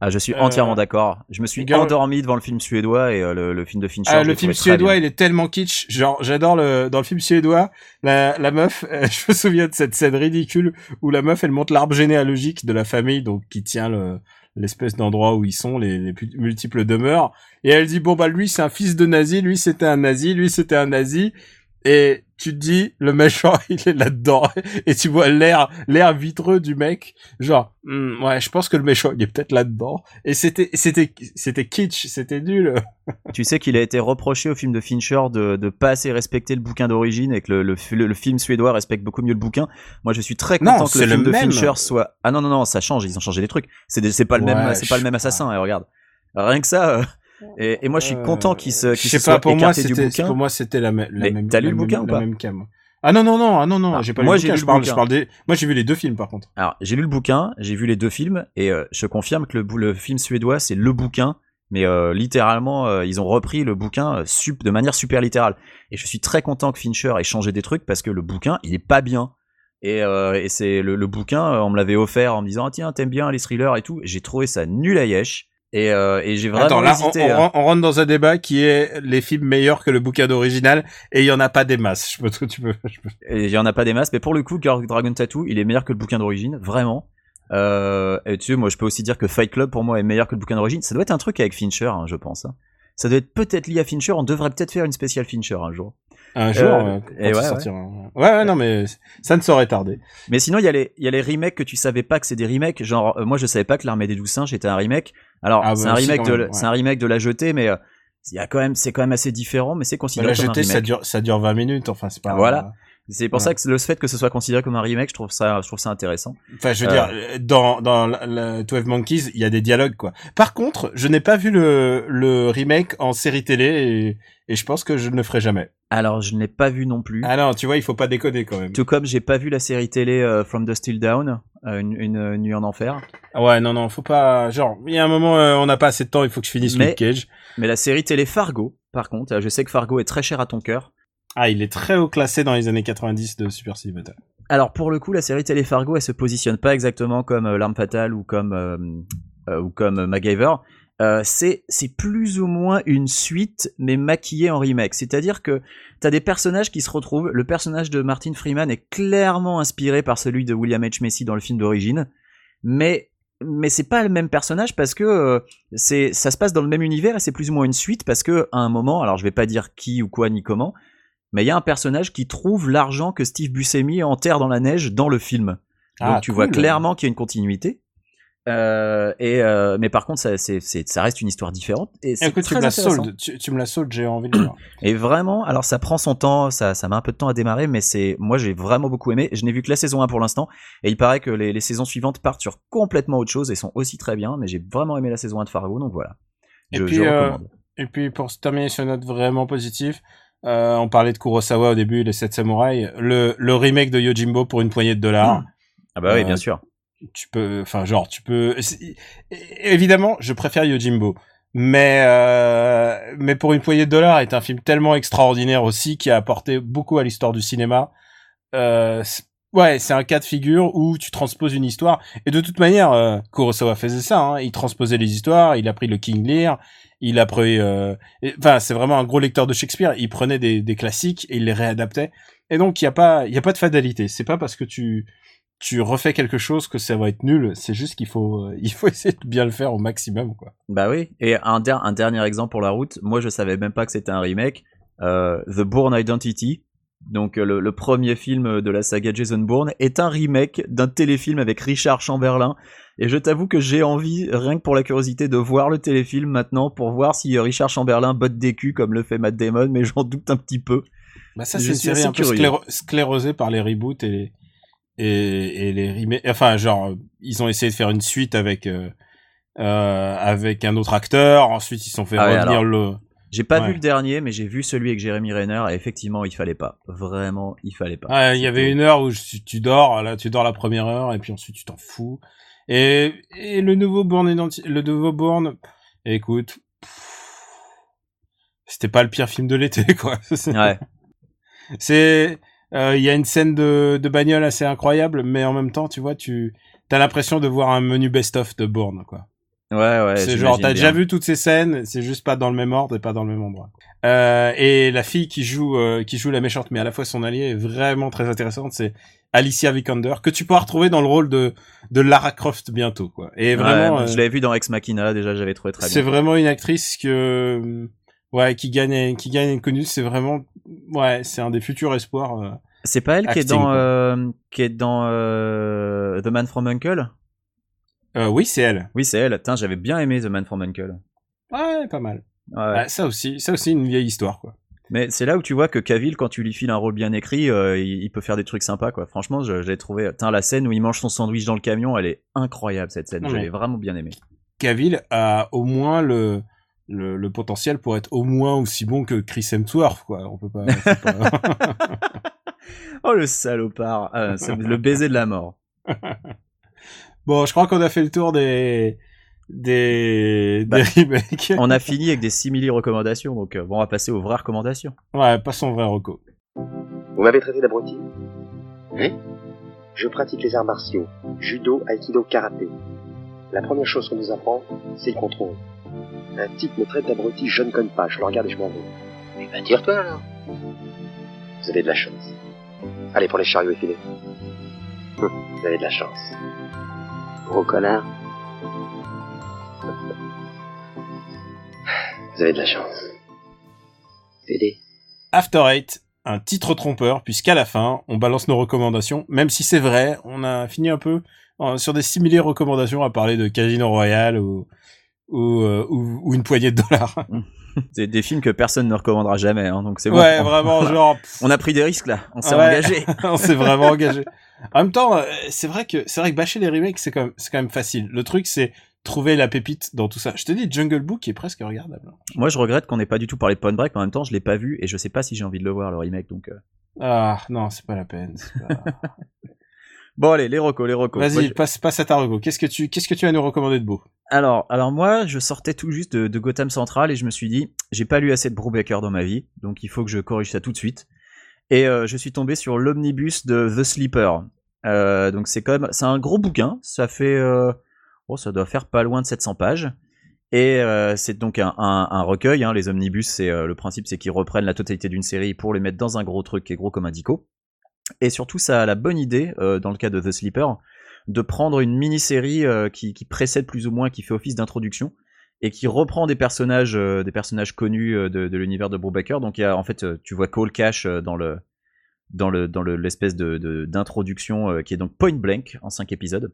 Speaker 5: Ah, je suis
Speaker 4: Euh,
Speaker 5: entièrement d'accord. Je me suis
Speaker 4: Girl-
Speaker 5: endormi devant le film suédois et euh, le, le film de Fincher.
Speaker 4: Ah, le film suédois, il est tellement kitsch. Genre, j'adore le dans le film suédois, la, la meuf. euh, je me souviens de cette scène ridicule où la meuf, elle monte l'arbre généalogique de la famille, donc qui tient le l'espèce d'endroit où ils sont, les, les multiples demeures. Et elle dit bon bah lui c'est un fils de nazi, lui c'était un nazi, lui c'était un nazi. Et tu te dis le méchant il est là-dedans et tu vois l'air l'air vitreux du mec genre Hmm, ouais je pense que le méchant il est peut-être là-dedans et c'était c'était c'était kitsch c'était nul
Speaker 5: Tu sais qu'il a été reproché au film de Fincher de, de pas assez respecter le bouquin d'origine et que le, le, le- le film suédois respecte beaucoup mieux le bouquin. Moi, je suis très
Speaker 4: Non,
Speaker 5: content que le film de
Speaker 4: même.
Speaker 5: Fincher soit. Ah non non non, ça change. Ils ont changé des trucs. C'est c'est pas le
Speaker 4: Ouais,
Speaker 5: même c'est pas le même assassin. Et regarde, rien que ça. Et, et moi, je suis content qu'il se
Speaker 4: je
Speaker 5: qu'il
Speaker 4: sais
Speaker 5: se soit
Speaker 4: pas pour moi
Speaker 5: du bouquin.
Speaker 4: pour moi c'était la, la
Speaker 5: Mais
Speaker 4: même
Speaker 5: t'as lu le bouquin ou pas
Speaker 4: même cam. ah non non non ah non non
Speaker 5: Ah,
Speaker 4: j'ai pas lu le bouquin
Speaker 5: lu
Speaker 4: je
Speaker 5: le
Speaker 4: parle
Speaker 5: bouquin.
Speaker 4: je parle des moi j'ai vu les deux films par contre
Speaker 5: Alors, j'ai lu le bouquin, j'ai vu les deux films, et euh, je confirme que le, le film suédois, c'est le bouquin, mais euh, littéralement, euh, ils ont repris le bouquin sup- de manière super littérale. Et je suis très content que Fincher ait changé des trucs, parce que le bouquin, il est pas bien. Et, et c'est le, le bouquin, on me l'avait offert en me disant, ah, tiens, t'aimes bien les thrillers et tout. J'ai trouvé ça nul à yesh. Et, euh, et j'ai vraiment
Speaker 4: Attends là on,
Speaker 5: hésité.
Speaker 4: on
Speaker 5: hein.
Speaker 4: on rentre dans un débat qui est les films meilleurs que le bouquin d'original et il y en a pas des masses je peux tu peux, je peux-
Speaker 5: Et il y en a pas des masses, mais pour le coup, Dragon Tattoo, il est meilleur que le bouquin d'origine, vraiment. Euh, et tu sais, moi, je peux aussi dire que Fight Club, pour moi, est meilleur que le bouquin d'origine. Ça doit être un truc avec Fincher, hein, je pense. hein. Ça doit être peut-être lié à Fincher. On devrait peut-être faire une spéciale Fincher un jour.
Speaker 4: Un jour
Speaker 5: Euh,
Speaker 4: euh,
Speaker 5: et
Speaker 4: quand
Speaker 5: ouais,
Speaker 4: il sortira. ouais ouais non mais ça ne saurait tarder
Speaker 5: Mais sinon, il y a les, il y a les remakes que tu savais pas que c'est des remakes. Genre, euh, moi, je savais pas que l'armée des douze singes était un remake. Alors,
Speaker 4: Ah,
Speaker 5: c'est
Speaker 4: bah,
Speaker 5: un remake
Speaker 4: quand
Speaker 5: de,
Speaker 4: ouais.
Speaker 5: c'est un remake de la jetée, mais euh, il y a quand même, c'est quand même assez différent, mais c'est
Speaker 4: Bah,
Speaker 5: considéré
Speaker 4: la
Speaker 5: comme un
Speaker 4: jetée
Speaker 5: remake.
Speaker 4: ça dure ça dure 20 minutes enfin c'est pas
Speaker 5: Voilà. C'est pour
Speaker 4: Ouais.
Speaker 5: ça que le fait que ce soit considéré comme un remake, je trouve ça, je trouve ça intéressant.
Speaker 4: Enfin, je veux
Speaker 5: Euh.
Speaker 4: dire, dans dans la, la 12 Monkeys, il y a des dialogues quoi. Par contre, je n'ai pas vu le le remake en série télé et, et je pense que je ne le ferai jamais.
Speaker 5: Alors, je ne l'ai pas vu non plus.
Speaker 4: Ah non, tu vois, il faut pas déconner quand même.
Speaker 5: Tout comme j'ai pas vu la série télé euh, From the Still Down, euh, une, une, une nuit en enfer.
Speaker 4: Ah Ouais, non non, faut pas genre il y a un moment euh, on n'a pas assez de temps, il faut que je finisse
Speaker 5: Mais-
Speaker 4: Luke Cage.
Speaker 5: Mais la série télé Fargo, par contre, je sais que Fargo est très cher à ton cœur.
Speaker 4: Ah, il est très haut classé dans les années 90 de Super Cinéma.
Speaker 5: Alors pour le coup, la série télé Fargo, elle se positionne pas exactement comme L'arme fatale ou comme ou comme MacGyver. Euh, c'est plus ou moins une suite mais maquillée en remake. C'est-à-dire que t'as des personnages qui se retrouvent. Le personnage de Martin Freeman est clairement inspiré par celui de William H Macy dans le film d'origine, mais mais c'est pas le même personnage parce que euh, c'est ça se passe dans le même univers et c'est plus ou moins une suite parce que à un moment, alors je vais pas dire qui ou quoi ni comment, mais il y a un personnage qui trouve l'argent que Steve Buscemi enterre dans la neige dans le film. Donc
Speaker 4: Ah,
Speaker 5: tu
Speaker 4: cool.
Speaker 5: vois clairement qu'il y a une continuité. Euh, et euh, mais par contre, ça, c'est, c'est- ça reste une histoire différente. Et c'est
Speaker 4: Écoute, tu me la soldes, tu, tu me la soldes, j'ai envie de le voir.
Speaker 5: Et vraiment, alors ça prend son temps, ça, ça met un peu de temps à démarrer, mais c'est, moi j'ai vraiment beaucoup aimé. Je n'ai vu que la saison 1 pour l'instant, et il paraît que les, les saisons suivantes partent sur complètement autre chose et sont aussi très bien, mais j'ai vraiment aimé la saison 1 de Fargo, donc voilà.
Speaker 4: Et puis,
Speaker 5: je
Speaker 4: euh. Et puis pour terminer sur une note vraiment positive, on parlait de Kurosawa au début, les 7 samouraïs, le, le remake de Yojimbo pour une poignée de dollars.
Speaker 5: Ah bah oui, bien sûr.
Speaker 4: Tu peux, enfin genre tu peux. Évidemment, je préfère Yojimbo, mais euh, mais pour une poignée de dollars est un film tellement extraordinaire aussi qui a apporté beaucoup à l'histoire du cinéma. Euh, ouais, c'est un cas de figure où tu transposes une histoire et de toute manière, euh, Kurosawa faisait ça. Hein, il transposait les histoires, il a pris le King Lear, il a pris, euh, enfin c'est vraiment un gros lecteur de Shakespeare. Il prenait des, des classiques et il les réadaptait. Et donc il y a pas, il y a pas de fatalité. C'est pas parce que tu tu refais quelque chose que ça va être nul. C'est juste qu'il faut, euh, il faut essayer de bien le faire au maximum, quoi.
Speaker 5: Bah oui. Et un, der- un dernier exemple pour la route. Moi, je savais même pas que c'était un remake. Euh, The Bourne Identity. Donc, euh, le, le premier film de la saga Jason Bourne est un remake d'un téléfilm avec Richard Chamberlain. Et je t'avoue que j'ai envie, rien que pour la curiosité, de voir le téléfilm maintenant pour voir si Richard Chamberlain botte des culs comme le fait Matt Damon, mais j'en doute un petit peu.
Speaker 4: Bah ça, c'est une série un peu sclérosée par les reboots et les et, et les remakes. Enfin, genre, ils ont essayé de faire une suite avec euh, euh, avec un autre acteur. Ensuite, ils se sont fait
Speaker 5: Ah ouais,
Speaker 4: revenir
Speaker 5: alors.
Speaker 4: le.
Speaker 5: J'ai pas
Speaker 4: Ouais.
Speaker 5: vu le dernier, mais j'ai vu celui avec Jeremy Renner, et effectivement, il fallait pas. Vraiment, il fallait pas.
Speaker 4: Ah, il y avait une heure où tu, tu dors, là, tu dors la première heure et puis ensuite tu t'en fous. Et, et le nouveau Bourne le nouveau Bourne, écoute, c'était pas le pire film de l'été, quoi.
Speaker 5: Ouais.
Speaker 4: C'est, il y a une scène de, de bagnole assez incroyable, mais en même temps, tu vois, tu as l'impression de voir un menu best-of de Bourne, quoi.
Speaker 5: Ouais, ouais.
Speaker 4: c'est genre, t'as déjà vu toutes ces scènes, c'est juste pas dans le même ordre et pas dans le même endroit. Euh, et la fille qui joue, euh, qui joue la méchante, mais à la fois son allié, est vraiment très intéressante. C'est Alicia Vikander, que tu pourras retrouver dans le rôle de, de Lara Croft bientôt, quoi. Et vraiment,
Speaker 5: moi,
Speaker 4: euh,
Speaker 5: je l'avais vu dans Ex Machina, déjà, j'avais trouvé très
Speaker 4: c'est
Speaker 5: bien.
Speaker 4: vraiment une actrice que, ouais, qui gagne, qui gagne une connue. C'est vraiment, ouais, c'est un des futurs espoirs. euh.
Speaker 5: C'est pas elle qui est dans, euh, qui est dans euh, The Man from Uncle?
Speaker 4: Oui, c'est elle.
Speaker 5: Oui, c'est elle. Putain, j'avais bien aimé The Man from Uncle.
Speaker 4: Ouais, pas mal.
Speaker 5: Ouais.
Speaker 4: Ça aussi, ça aussi une vieille histoire, quoi.
Speaker 5: Mais c'est là où tu vois que Cavill, quand tu lui files un rôle bien écrit, euh, il, il peut faire des trucs sympas, quoi. Franchement, je, je l'ai trouvé. Putain, la scène où il mange son sandwich dans le camion, elle est incroyable, cette scène. L'ai vraiment bien aimé.
Speaker 4: Cavill a au moins le, le, le potentiel pour être au moins aussi bon que Chris Hemsworth, quoi. On peut pas.
Speaker 5: Oh, le salopard. C'est le baiser de la mort.
Speaker 4: bon, je crois qu'on a fait le tour des des,
Speaker 5: Bah,
Speaker 4: des remakes.
Speaker 5: On a fini avec des simili recommandations, donc euh, bon, on va passer aux vraies recommandations.
Speaker 4: Ouais, pas son vrai Rocco.
Speaker 6: Vous m'avez traité d'abruti? Oui. Je pratique les arts martiaux, judo, aikido, karaté. La première chose qu'on nous apprend, c'est le contrôle. Un type me traite d'abruti, je ne cogne pas, je le regarde et je m'en vais.
Speaker 1: Eh ben, tire-toi alors.
Speaker 6: Vous avez de la chance. Allez pour les chariots effilés. Hum, Vous avez de la chance. Gros connard. Vous avez de la chance. Fédé.
Speaker 4: After Eight, un titre trompeur, puisqu'à la fin, on balance nos recommandations, même si c'est vrai, on a fini un peu euh, sur des simili recommandations à parler de Casino Royale ou ou, euh, ou, ou une poignée de dollars.
Speaker 5: C'est des films que personne ne recommandera jamais, hein, donc c'est bon.
Speaker 4: ouais,
Speaker 5: on,
Speaker 4: vraiment, genre,
Speaker 5: on a pris des risques là, on s'est
Speaker 4: Ouais.
Speaker 5: engagé.
Speaker 4: on s'est vraiment engagé. En même temps, euh, c'est vrai que c'est vrai que bâcher les remakes, c'est quand même c'est quand même facile. Le truc, c'est trouver la pépite dans tout ça. Je te dis, Jungle Book est presque regardable.
Speaker 5: Moi, je regrette qu'on n'ait pas du tout parlé de Point Break, mais en même temps, je l'ai pas vu et je sais pas si j'ai envie de le voir le remake. Donc, euh.
Speaker 4: Ah non, c'est pas la peine. pas-
Speaker 5: bon, allez, les recos, les recos.
Speaker 4: Vas-y,
Speaker 5: je-
Speaker 4: passe passe à ta rego. Qu'est-ce que tu qu'est-ce que tu as à nous recommander de beau
Speaker 5: Alors, alors moi, je sortais tout juste de, de Gotham Central et je me suis dit, j'ai pas lu assez de Brubaker dans ma vie, donc il faut que je corrige ça tout de suite. Et euh, je suis tombé sur l'omnibus de The Sleeper. Euh, donc c'est comme, c'est un gros bouquin. Ça fait, euh, oh, ça doit faire pas loin de 700 pages. Et euh, c'est donc un, un- un recueil. Hein. Les omnibus, c'est euh, le principe, c'est qu'ils reprennent la totalité d'une série pour les mettre dans un gros truc qui est gros comme un dico. Et surtout, ça a la bonne idée, euh, dans le cas de The Sleeper, de prendre une mini-série euh, qui, précède plus ou moins, qui fait office d'introduction et qui reprend des personnages, euh, des personnages connus de, l'univers de Brubaker. Donc y a en fait, tu vois Cole Cash dans le dans le dans le- l'espèce de d'introduction qui est donc Point Blank en cinq épisodes.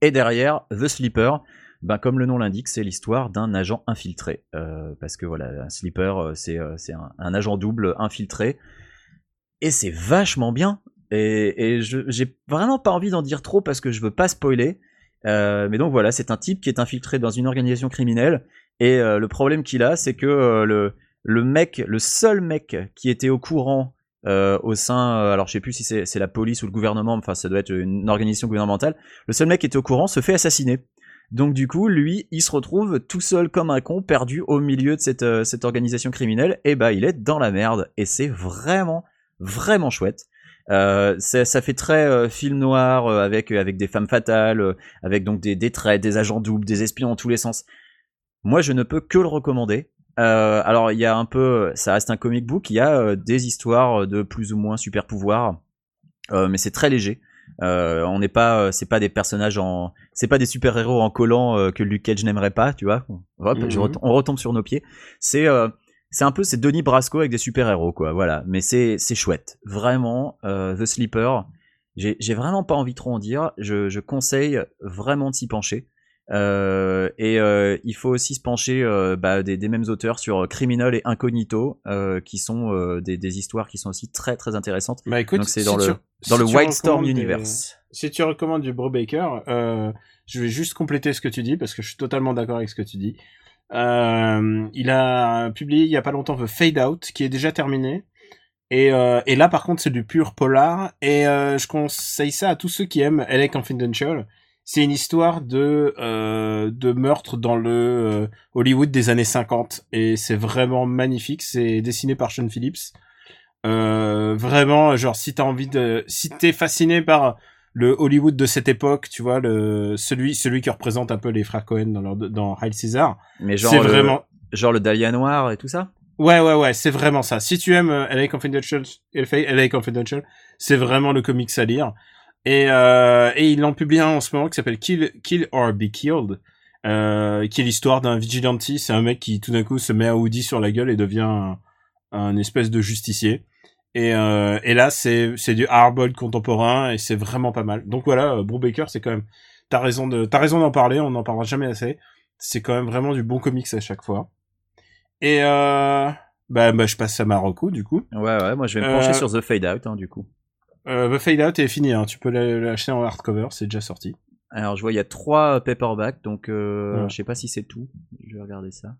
Speaker 5: Et derrière The Sleeper, ben comme le nom l'indique, c'est l'histoire d'un agent infiltré. Parce que voilà, un sleeper, c'est un agent double infiltré. Et c'est vachement bien. Et, et j'ai vraiment pas envie d'en dire trop parce que je veux pas spoiler. Euh, mais donc voilà, c'est un type qui est infiltré dans une organisation criminelle. Et euh, le problème qu'il a, c'est que euh, le, le mec, le seul mec qui était au courant au sein, alors je sais plus si c'est la police ou le gouvernement, enfin ça doit être une organisation gouvernementale, le seul mec qui était au courant se fait assassiner. Donc du coup, lui, il se retrouve tout seul comme un con, perdu au milieu de cette, cette organisation criminelle, et bah il est dans la merde, et c'est vraiment, vraiment chouette. Euh, ça, ça fait très euh, film noir euh, avec avec des femmes fatales, euh, avec donc des, des traits, des agents doubles, des espions dans tous les sens. Moi, je ne peux que le recommander. Euh, alors, il y a un peu, ça reste un comic book, il y a euh, des histoires de plus ou moins super pouvoirs, euh, mais c'est très léger. Euh, on n'est pas, euh, c'est pas des personnages en, c'est pas des super héros en collant euh, que Luke Cage n'aimerait pas, tu vois. Hop,
Speaker 4: Mhm.
Speaker 5: retom- on retombe sur nos pieds. C'est euh, c'est un peu c'est Denis Brasco avec des super héros quoi voilà. Mais c'est c'est chouette. Vraiment euh, The Sleeper j'ai vraiment pas envie trop en dire. Je, je conseille vraiment de s'y pencher. Euh, et euh, il faut aussi se pencher bah, des, des mêmes auteurs sur Criminal et Incognito qui sont des, des histoires qui sont aussi très très intéressantes.
Speaker 4: Bah écoute,
Speaker 5: donc c'est
Speaker 4: si
Speaker 5: dans
Speaker 4: tu-
Speaker 5: le
Speaker 4: si
Speaker 5: dans le
Speaker 4: recommandes des-
Speaker 5: Universe.
Speaker 4: Si tu recommandes du Brubaker, euh, je vais juste compléter ce que tu dis parce que je suis totalement d'accord avec ce que tu dis. Euh, il a publié il y a pas longtemps The Fade Out qui est déjà terminé. Et, euh, et là par contre c'est du pur polar et euh, je conseille ça à tous ceux qui aiment LA Confidential c'est une histoire de de meurtre dans le Hollywood des années 50 et c'est vraiment magnifique. C'est dessiné par Sean Phillips. Vraiment, genre si t'as envie de, si t'es fasciné par le Hollywood de cette époque, tu vois, le celui celui qui représente un peu les frères Cohen dans leur, dans Hail Caesar.
Speaker 5: Mais genre
Speaker 4: C'est
Speaker 5: le,
Speaker 4: vraiment
Speaker 5: genre le Dahlia noir et tout ça?
Speaker 4: Ouais, ouais, ouais, c'est vraiment ça. Si tu aimes euh, LA Confidential, LA Confidential, c'est vraiment le comics à lire. Et, euh, et ils l'ont publié un en ce moment qui s'appelle Kill, Kill or Be Killed, euh, qui est l'histoire d'un vigilante. C'est un mec qui tout d'un coup se met à Woody sur la gueule et devient un, un espèce de justicier. Et, euh, et là, c'est du hardball contemporain et c'est vraiment pas mal. Donc voilà, euh, Brubaker, c'est quand même. T'as raison de t'as raison d'en parler. On n'en parlera jamais assez. C'est quand même vraiment du bon comics à chaque fois. Et euh, bah, bah, je passe à Marocco du coup.
Speaker 5: Ouais, ouais. Moi, je vais me pencher
Speaker 4: Euh,
Speaker 5: sur The Fade Out, hein, du coup.
Speaker 4: The Fade Out est fini. Hein. Tu peux l'a- l'acheter en hardcover, c'est déjà sorti.
Speaker 5: Alors, je vois, il y a trois paperbacks, donc
Speaker 4: Ouais.
Speaker 5: je sais pas si c'est tout. Je vais regarder ça.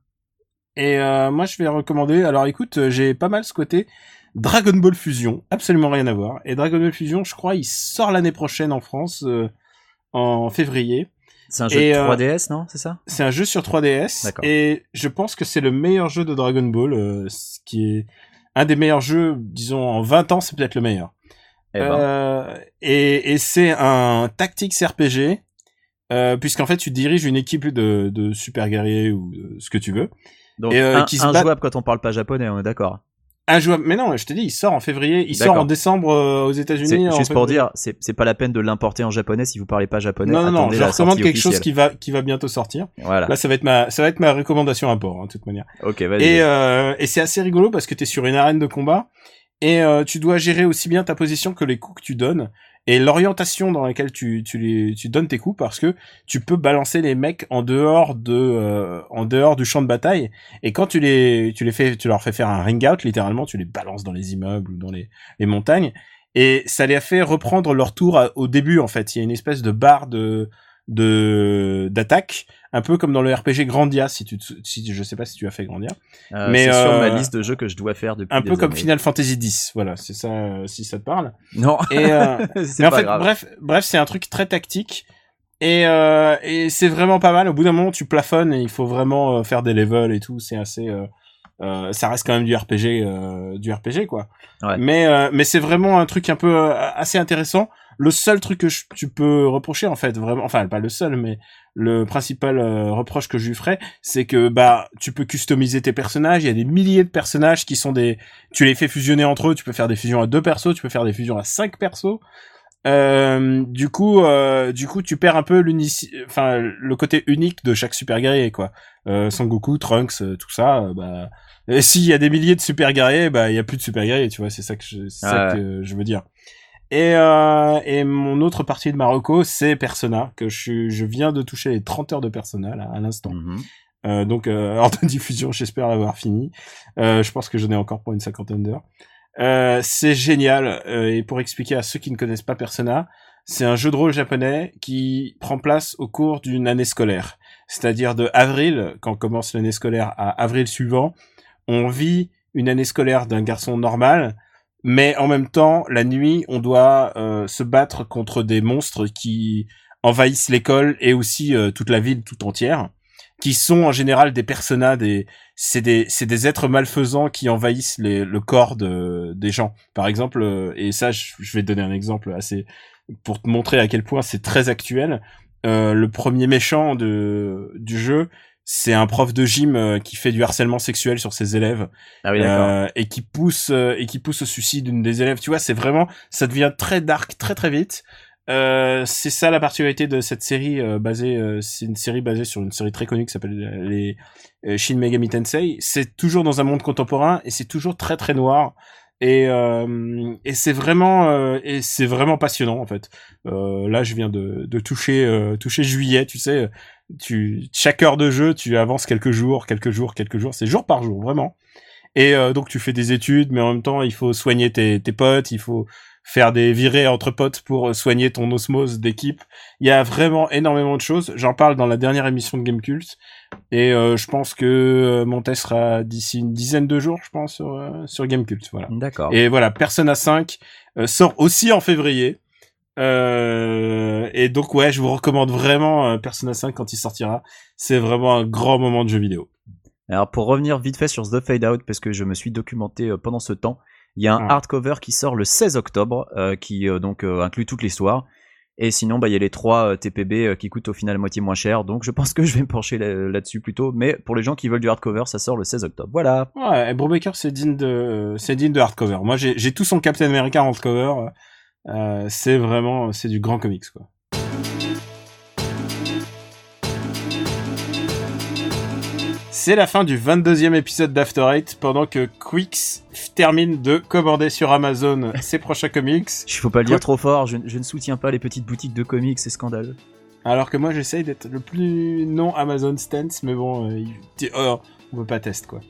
Speaker 4: Et euh, moi, je vais recommander. Alors, écoute, euh, j'ai pas mal squatté Dragon Ball Fusion, absolument rien à voir. Et Dragon Ball Fusion, je crois, il sort l'année prochaine en France, euh, en février.
Speaker 5: C'est un jeu
Speaker 4: Et,
Speaker 5: de
Speaker 4: euh,
Speaker 5: 3DS, non C'est ça?
Speaker 4: C'est un jeu sur 3DS
Speaker 5: D'accord.
Speaker 4: et je pense que c'est le meilleur jeu de Dragon Ball, ce qui est un des meilleurs jeux, disons en 20 ans, c'est peut-être le meilleur.
Speaker 5: Eh ben,
Speaker 4: et et c'est un tactics RPG, puisqu'en fait tu diriges une équipe de, de super guerriers ou de ce que tu veux.
Speaker 5: Donc,
Speaker 4: et, euh,
Speaker 5: un,
Speaker 4: qui se
Speaker 5: un
Speaker 4: battent-
Speaker 5: jouable quand on parle pas japonais, on est d'accord.
Speaker 4: Un jouable, mais non, je te dis, il sort en février, il sort en décembre euh, aux États-Unis.
Speaker 5: juste pour dire, c'est pas la peine de l'importer en japonais si vous parlez pas japonais.
Speaker 4: Non, non, non, je recommande quelque chose qui va, qui va bientôt sortir.
Speaker 5: Voilà.
Speaker 4: Là, ça va être ma, ça va être ma recommandation à port, hein, de toute manière.
Speaker 5: Ok, vas-y.
Speaker 4: Et, euh, et c'est assez rigolo parce que t'es sur une arène de combat et euh, tu dois gérer aussi bien ta position que les coups que tu donnes et l'orientation dans laquelle tu, tu, les, tu donnes tes coups parce que tu peux balancer les mecs en dehors de euh, en dehors du champ de bataille. Et quand tu les tu les fais tu leur fais faire un ring out littéralement tu les balances dans les immeubles ou dans les, les montagnes. Et ça les a fait reprendre leur tour au début en fait. Il y a une espèce de barre de de d'attaque un peu comme dans le RPG Grandia si tu te- si je sais pas si tu as fait Grandia
Speaker 5: Euh,
Speaker 4: mais,
Speaker 5: c'est sur
Speaker 4: euh,
Speaker 5: ma liste de jeux que je dois faire depuis
Speaker 4: un peu comme
Speaker 5: années.
Speaker 4: Final Fantasy X, voilà, c'est ça, euh, si ça te parle.
Speaker 5: Non,
Speaker 4: Et euh,
Speaker 5: c'est
Speaker 4: mais en fait,
Speaker 5: grave.
Speaker 4: bref, bref, c'est un truc très tactique et euh, et c'est vraiment pas mal. Au bout d'un moment, tu plafonnes et il faut vraiment euh, faire des levels et tout. C'est assez, euh, euh, ça reste quand même du RPG, euh, du RPG quoi.
Speaker 5: Ouais.
Speaker 4: Mais euh, mais c'est vraiment un truc un peu euh, assez intéressant. Le seul truc que je- tu peux reprocher en fait, vraiment, enfin pas le seul, mais le principal euh, reproche que je lui ferais, c'est que bah tu peux customiser tes personnages. Il y a des milliers de personnages qui sont des, tu les fais fusionner entre eux. Tu peux faire des fusions à deux persos, tu peux faire des fusions à cinq persos. Euh, du coup, euh, du coup, tu perds un peu enfin le côté unique de chaque super guerrier quoi. Euh, Sangoku, Trunks, euh, tout ça, euh, bah s'il y a des milliers de super guerriers, bah il y a plus de super guerriers, tu vois. C'est ça que je, ça que je veux dire. Et, euh, et mon autre partie de Marocco, c'est Persona, que je, suis- je viens de toucher les 30 heures de Persona, là, à l'instant.
Speaker 5: Mhm.
Speaker 4: Euh, donc, euh, hors de diffusion, j'espère l'avoir fini. Euh, je pense que j'en ai encore pour une cinquantaine d'heures. Euh, c'est génial. euh, et pour expliquer à ceux qui ne connaissent pas Persona, c'est un jeu de rôle japonais qui prend place au cours d'une année scolaire. C'est-à-dire de avril, quand commence l'année scolaire, à avril suivant, on vit une année scolaire d'un garçon normal, mais en même temps, la nuit, on doit euh, se battre contre des monstres qui envahissent l'école et aussi euh, toute la ville tout entière, qui sont en général des personnages, des c'est des c'est des êtres malfaisants qui envahissent les, le corps de des gens. Par exemple, euh, et ça, je, je vais te donner un exemple assez pour te montrer à quel point c'est très actuel. Euh, le premier méchant de du jeu, c'est un prof de gym euh, qui fait du harcèlement sexuel sur ses élèves
Speaker 5: Ah oui,
Speaker 4: euh, et qui pousse euh, et qui pousse au suicide d'une des élèves. Tu vois, c'est vraiment ça devient très dark très très vite. Euh, c'est ça la particularité de cette série euh, basée. euh, c'est une série basée sur une série très connue qui s'appelle euh, les Shin Megami Tensei. C'est toujours dans un monde contemporain et c'est toujours très très noir. Et, euh, et c'est vraiment euh, et c'est vraiment passionnant en fait. Euh, là, je viens de, de toucher euh, toucher juillet, tu sais. Tu chaque heure de jeu, tu avances quelques jours, quelques jours, quelques jours. C'est jour par jour, vraiment. Et euh, donc tu fais des études, mais en même temps il faut soigner tes, tes potes, il faut faire des virées entre potes pour soigner ton osmose d'équipe. Il y a vraiment énormément de choses. J'en parle dans la dernière émission de Gamecult. Et euh, je pense que euh, mon test sera d'ici une dizaine de jours, je pense, sur, euh, sur Gamecult. Voilà.
Speaker 5: D'accord.
Speaker 4: Et voilà, Persona 5 euh, sort aussi en février. Euh, et donc ouais, je vous recommande vraiment euh, Persona 5 quand il sortira. C'est vraiment un grand moment de jeu vidéo.
Speaker 5: Alors pour revenir vite fait sur The Fade Out, parce que je me suis documenté euh, pendant ce temps, il y a un
Speaker 4: Ah.
Speaker 5: hardcover qui sort le 16 octobre, euh, qui euh, donc euh, inclut toute l'histoire. Et sinon, bah, il y a les trois euh, TPB euh, qui coûtent au final moitié moins cher, donc je pense que je vais me pencher là- là-dessus plutôt. Mais pour les gens qui veulent du hardcover, ça sort le 16 octobre. Voilà.
Speaker 4: Ouais, et Brubaker c'est digne de c'est digne de hardcover. Moi j'ai tout son Captain America en hardcover. C'est vraiment c'est du grand comics quoi. C'est la fin du 22e épisode d'After Eight pendant que Quix termine de commander sur Amazon ses prochains comics.
Speaker 5: Il faut pas le dire trop fort, je, je ne soutiens pas les petites boutiques de comics, c'est scandaleux.
Speaker 4: Alors que moi j'essaye d'être le plus non Amazon stance, mais bon, euh, il- oh, on veut pas test quoi.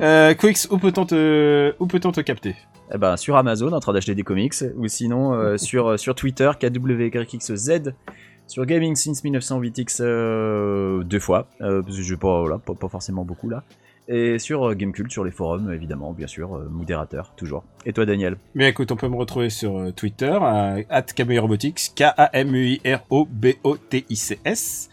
Speaker 4: Euh, Quix, où peut-on te, où peut-on te capter?
Speaker 5: Eh ben, sur Amazon en train d'acheter des comics, ou sinon euh, sur, euh, sur Twitter, KWYXZ, sur Gaming Since 1908X euh, deux fois, euh, parce que je pas, voilà, pas, pas forcément beaucoup là, et sur euh, Gamecult, sur les forums évidemment, bien sûr, euh, modérateur, toujours. Et toi Daniel?
Speaker 4: Bien écoute, on peut me retrouver sur euh, Twitter, à @kamuirobotics, K-A-M-U-I-R-O-B-O-T-I-C-S.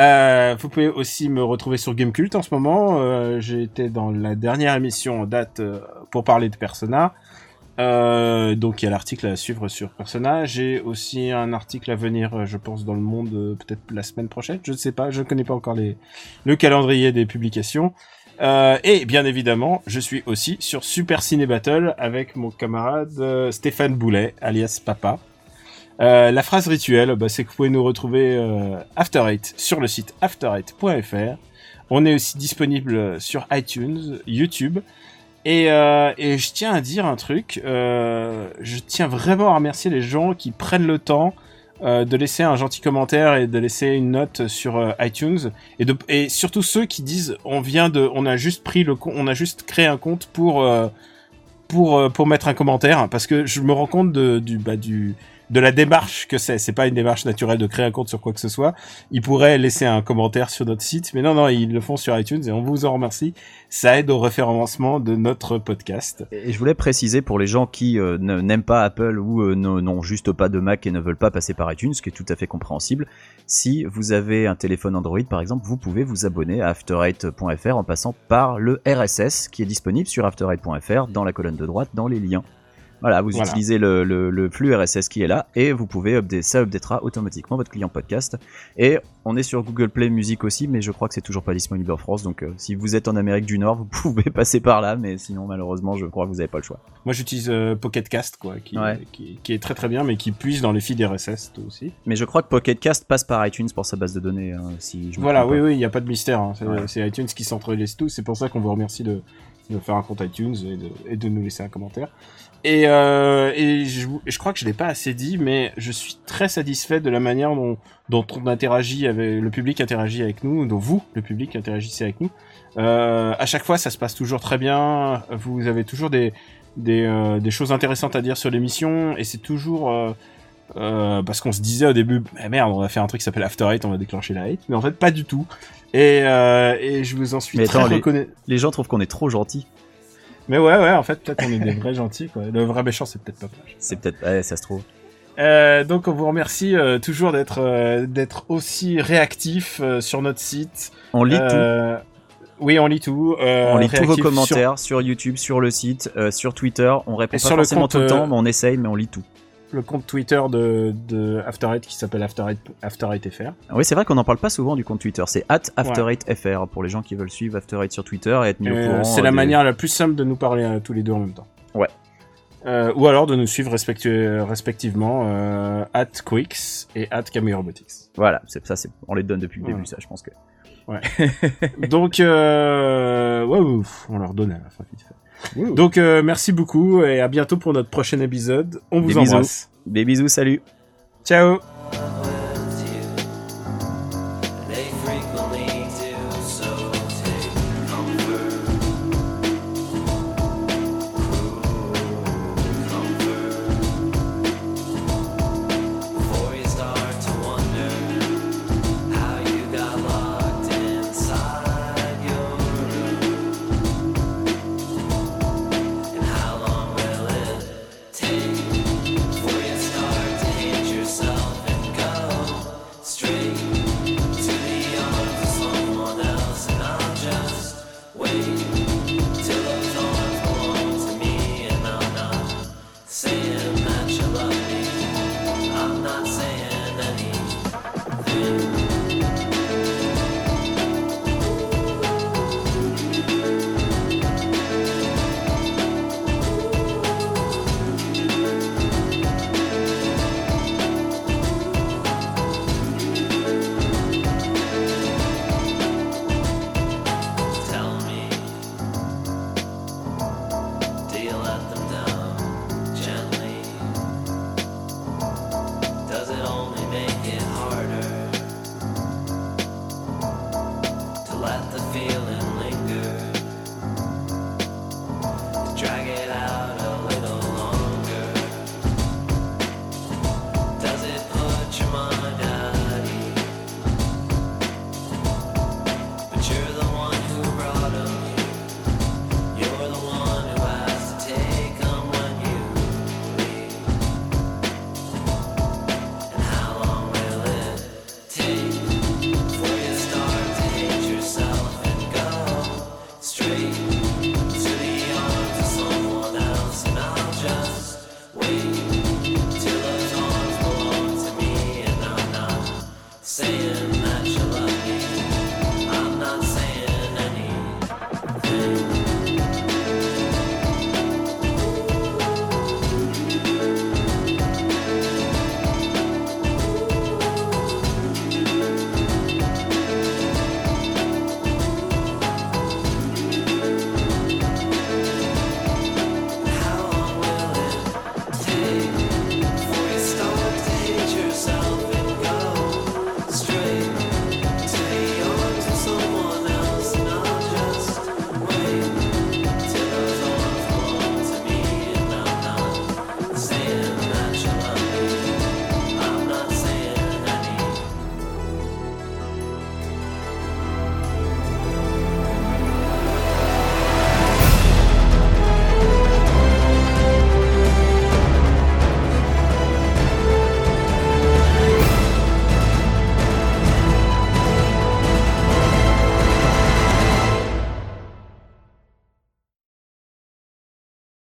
Speaker 4: Euh, vous pouvez aussi me retrouver sur Gamecult en ce moment. Euh, J'ai été dans la dernière émission date euh, pour parler de Persona. Euh, donc il y a l'article à suivre sur Persona. J'ai aussi un article à venir, euh, je pense, dans le monde euh, peut-être la semaine prochaine. Je ne sais pas, je ne connais pas encore les, le calendrier des publications. Et bien évidemment, je suis aussi sur Super Ciné Battle avec mon camarade Stéphane Boulet, alias Papa. La phrase rituelle, bah, c'est que vous pouvez nous retrouver After Eight sur le site after8.fr. On est aussi disponible sur iTunes, YouTube. Et, euh, et je tiens à dire un truc, euh, je tiens vraiment à remercier les gens qui prennent le temps euh, de laisser un gentil commentaire et de laisser une note sur iTunes. Et, surtout ceux qui disent on vient de on a juste pris le on a juste créé un compte pour pour pour mettre un commentaire. Parce que je me rends compte de du bah du de la démarche que c'est. C'est pas une démarche naturelle de créer un compte sur quoi que ce soit. Ils pourraient laisser un commentaire sur notre site mais non non ils le font sur iTunes et on vous en remercie. Ça aide au référencement de notre podcast.
Speaker 5: Et je voulais préciser pour les gens qui euh, n'aiment pas Apple ou euh, n'ont juste pas de Mac et ne veulent pas passer par iTunes, ce qui est tout à fait compréhensible, si vous avez un téléphone Android par exemple, vous pouvez vous abonner à after8.fr en passant par le RSS qui est disponible sur after8.fr dans la colonne de droite dans les liens. Voilà, vous
Speaker 4: Voilà.
Speaker 5: utilisez le, le- le flux RSS qui est là et vous pouvez update, ça updatera automatiquement votre client podcast. Et on est sur Google Play Music aussi, mais je crois que c'est toujours pas disponible en France. Donc euh, si vous êtes en Amérique du Nord, vous pouvez passer par là, mais sinon malheureusement, je crois que vous n'avez pas le choix.
Speaker 4: moi j'utilise euh, Pocket Cast quoi qui,
Speaker 5: Ouais.
Speaker 4: qui qui est très très bien mais qui puise dans les feeds RSS aussi
Speaker 5: Mais je crois que Pocket Cast passe par iTunes pour sa base de données, hein, si je me
Speaker 4: Voilà, oui,
Speaker 5: pas.
Speaker 4: oui, il n'y a pas de mystère. hein. C'est
Speaker 5: Ouais.
Speaker 4: iTunes qui centralise tout. C'est pour ça qu'on vous remercie de, de faire un compte iTunes et de, et de nous laisser un commentaire. Et, euh, et je, crois que je l'ai pas assez dit, mais je suis très satisfait de la manière dont, dont on interagit avec le public interagit avec nous, dont vous, le public, interagissez avec nous. Euh, à chaque fois, ça se passe toujours très bien. Vous avez toujours des des, euh, des choses intéressantes à dire sur l'émission, et c'est toujours euh, parce qu'on se disait au début, Eh merde, on va faire un truc qui s'appelle After Eight, on va déclencher la hate, mais en fait pas du tout. Et, euh, et je vous en suis
Speaker 5: Mais
Speaker 4: très
Speaker 5: attends. Les gens trouvent qu'on est trop gentil.
Speaker 4: Mais ouais, ouais, en fait, peut-être on est des vrais gentils, quoi. Le vrai méchant, c'est peut-être pas.
Speaker 5: C'est peut-être, ouais, ça se trouve.
Speaker 4: Euh, donc, on vous remercie euh, toujours d'être euh, d'être aussi réactif sur notre site.
Speaker 5: On lit tout.
Speaker 4: Oui, on lit tout.
Speaker 5: On lit tous vos
Speaker 4: sur-
Speaker 5: commentaires sur... YouTube, sur le site, sur Twitter. On répond
Speaker 4: Et
Speaker 5: pas
Speaker 4: sur le
Speaker 5: forcément
Speaker 4: compte,
Speaker 5: tout le temps, mais on essaye, mais on lit tout.
Speaker 4: Le compte Twitter de, de After Eight qui s'appelle After Eight, After Eight FR.
Speaker 5: Ah Oui, c'est vrai qu'on n'en parle pas souvent du compte Twitter. C'est at after8fr pour les gens qui veulent suivre After Eight sur Twitter et être mis au
Speaker 4: Euh,
Speaker 5: courant.
Speaker 4: c'est
Speaker 5: euh,
Speaker 4: la
Speaker 5: des-
Speaker 4: manière la plus simple de nous parler à tous les deux en même temps.
Speaker 5: Ouais.
Speaker 4: Euh, ou alors de nous suivre respectu- respectivement euh, at Quix et at Camille Robotics.
Speaker 5: Voilà, ça. C'est on les donne depuis le début, ça. Je pense que.
Speaker 4: Donc, euh, ouais, ouf, on leur donne à la fin. vite fait. Donc, euh, merci beaucoup et à bientôt pour notre prochain épisode. On vous
Speaker 5: Des bisous.
Speaker 4: embrasse.
Speaker 5: Des bisous, salut.
Speaker 4: Ciao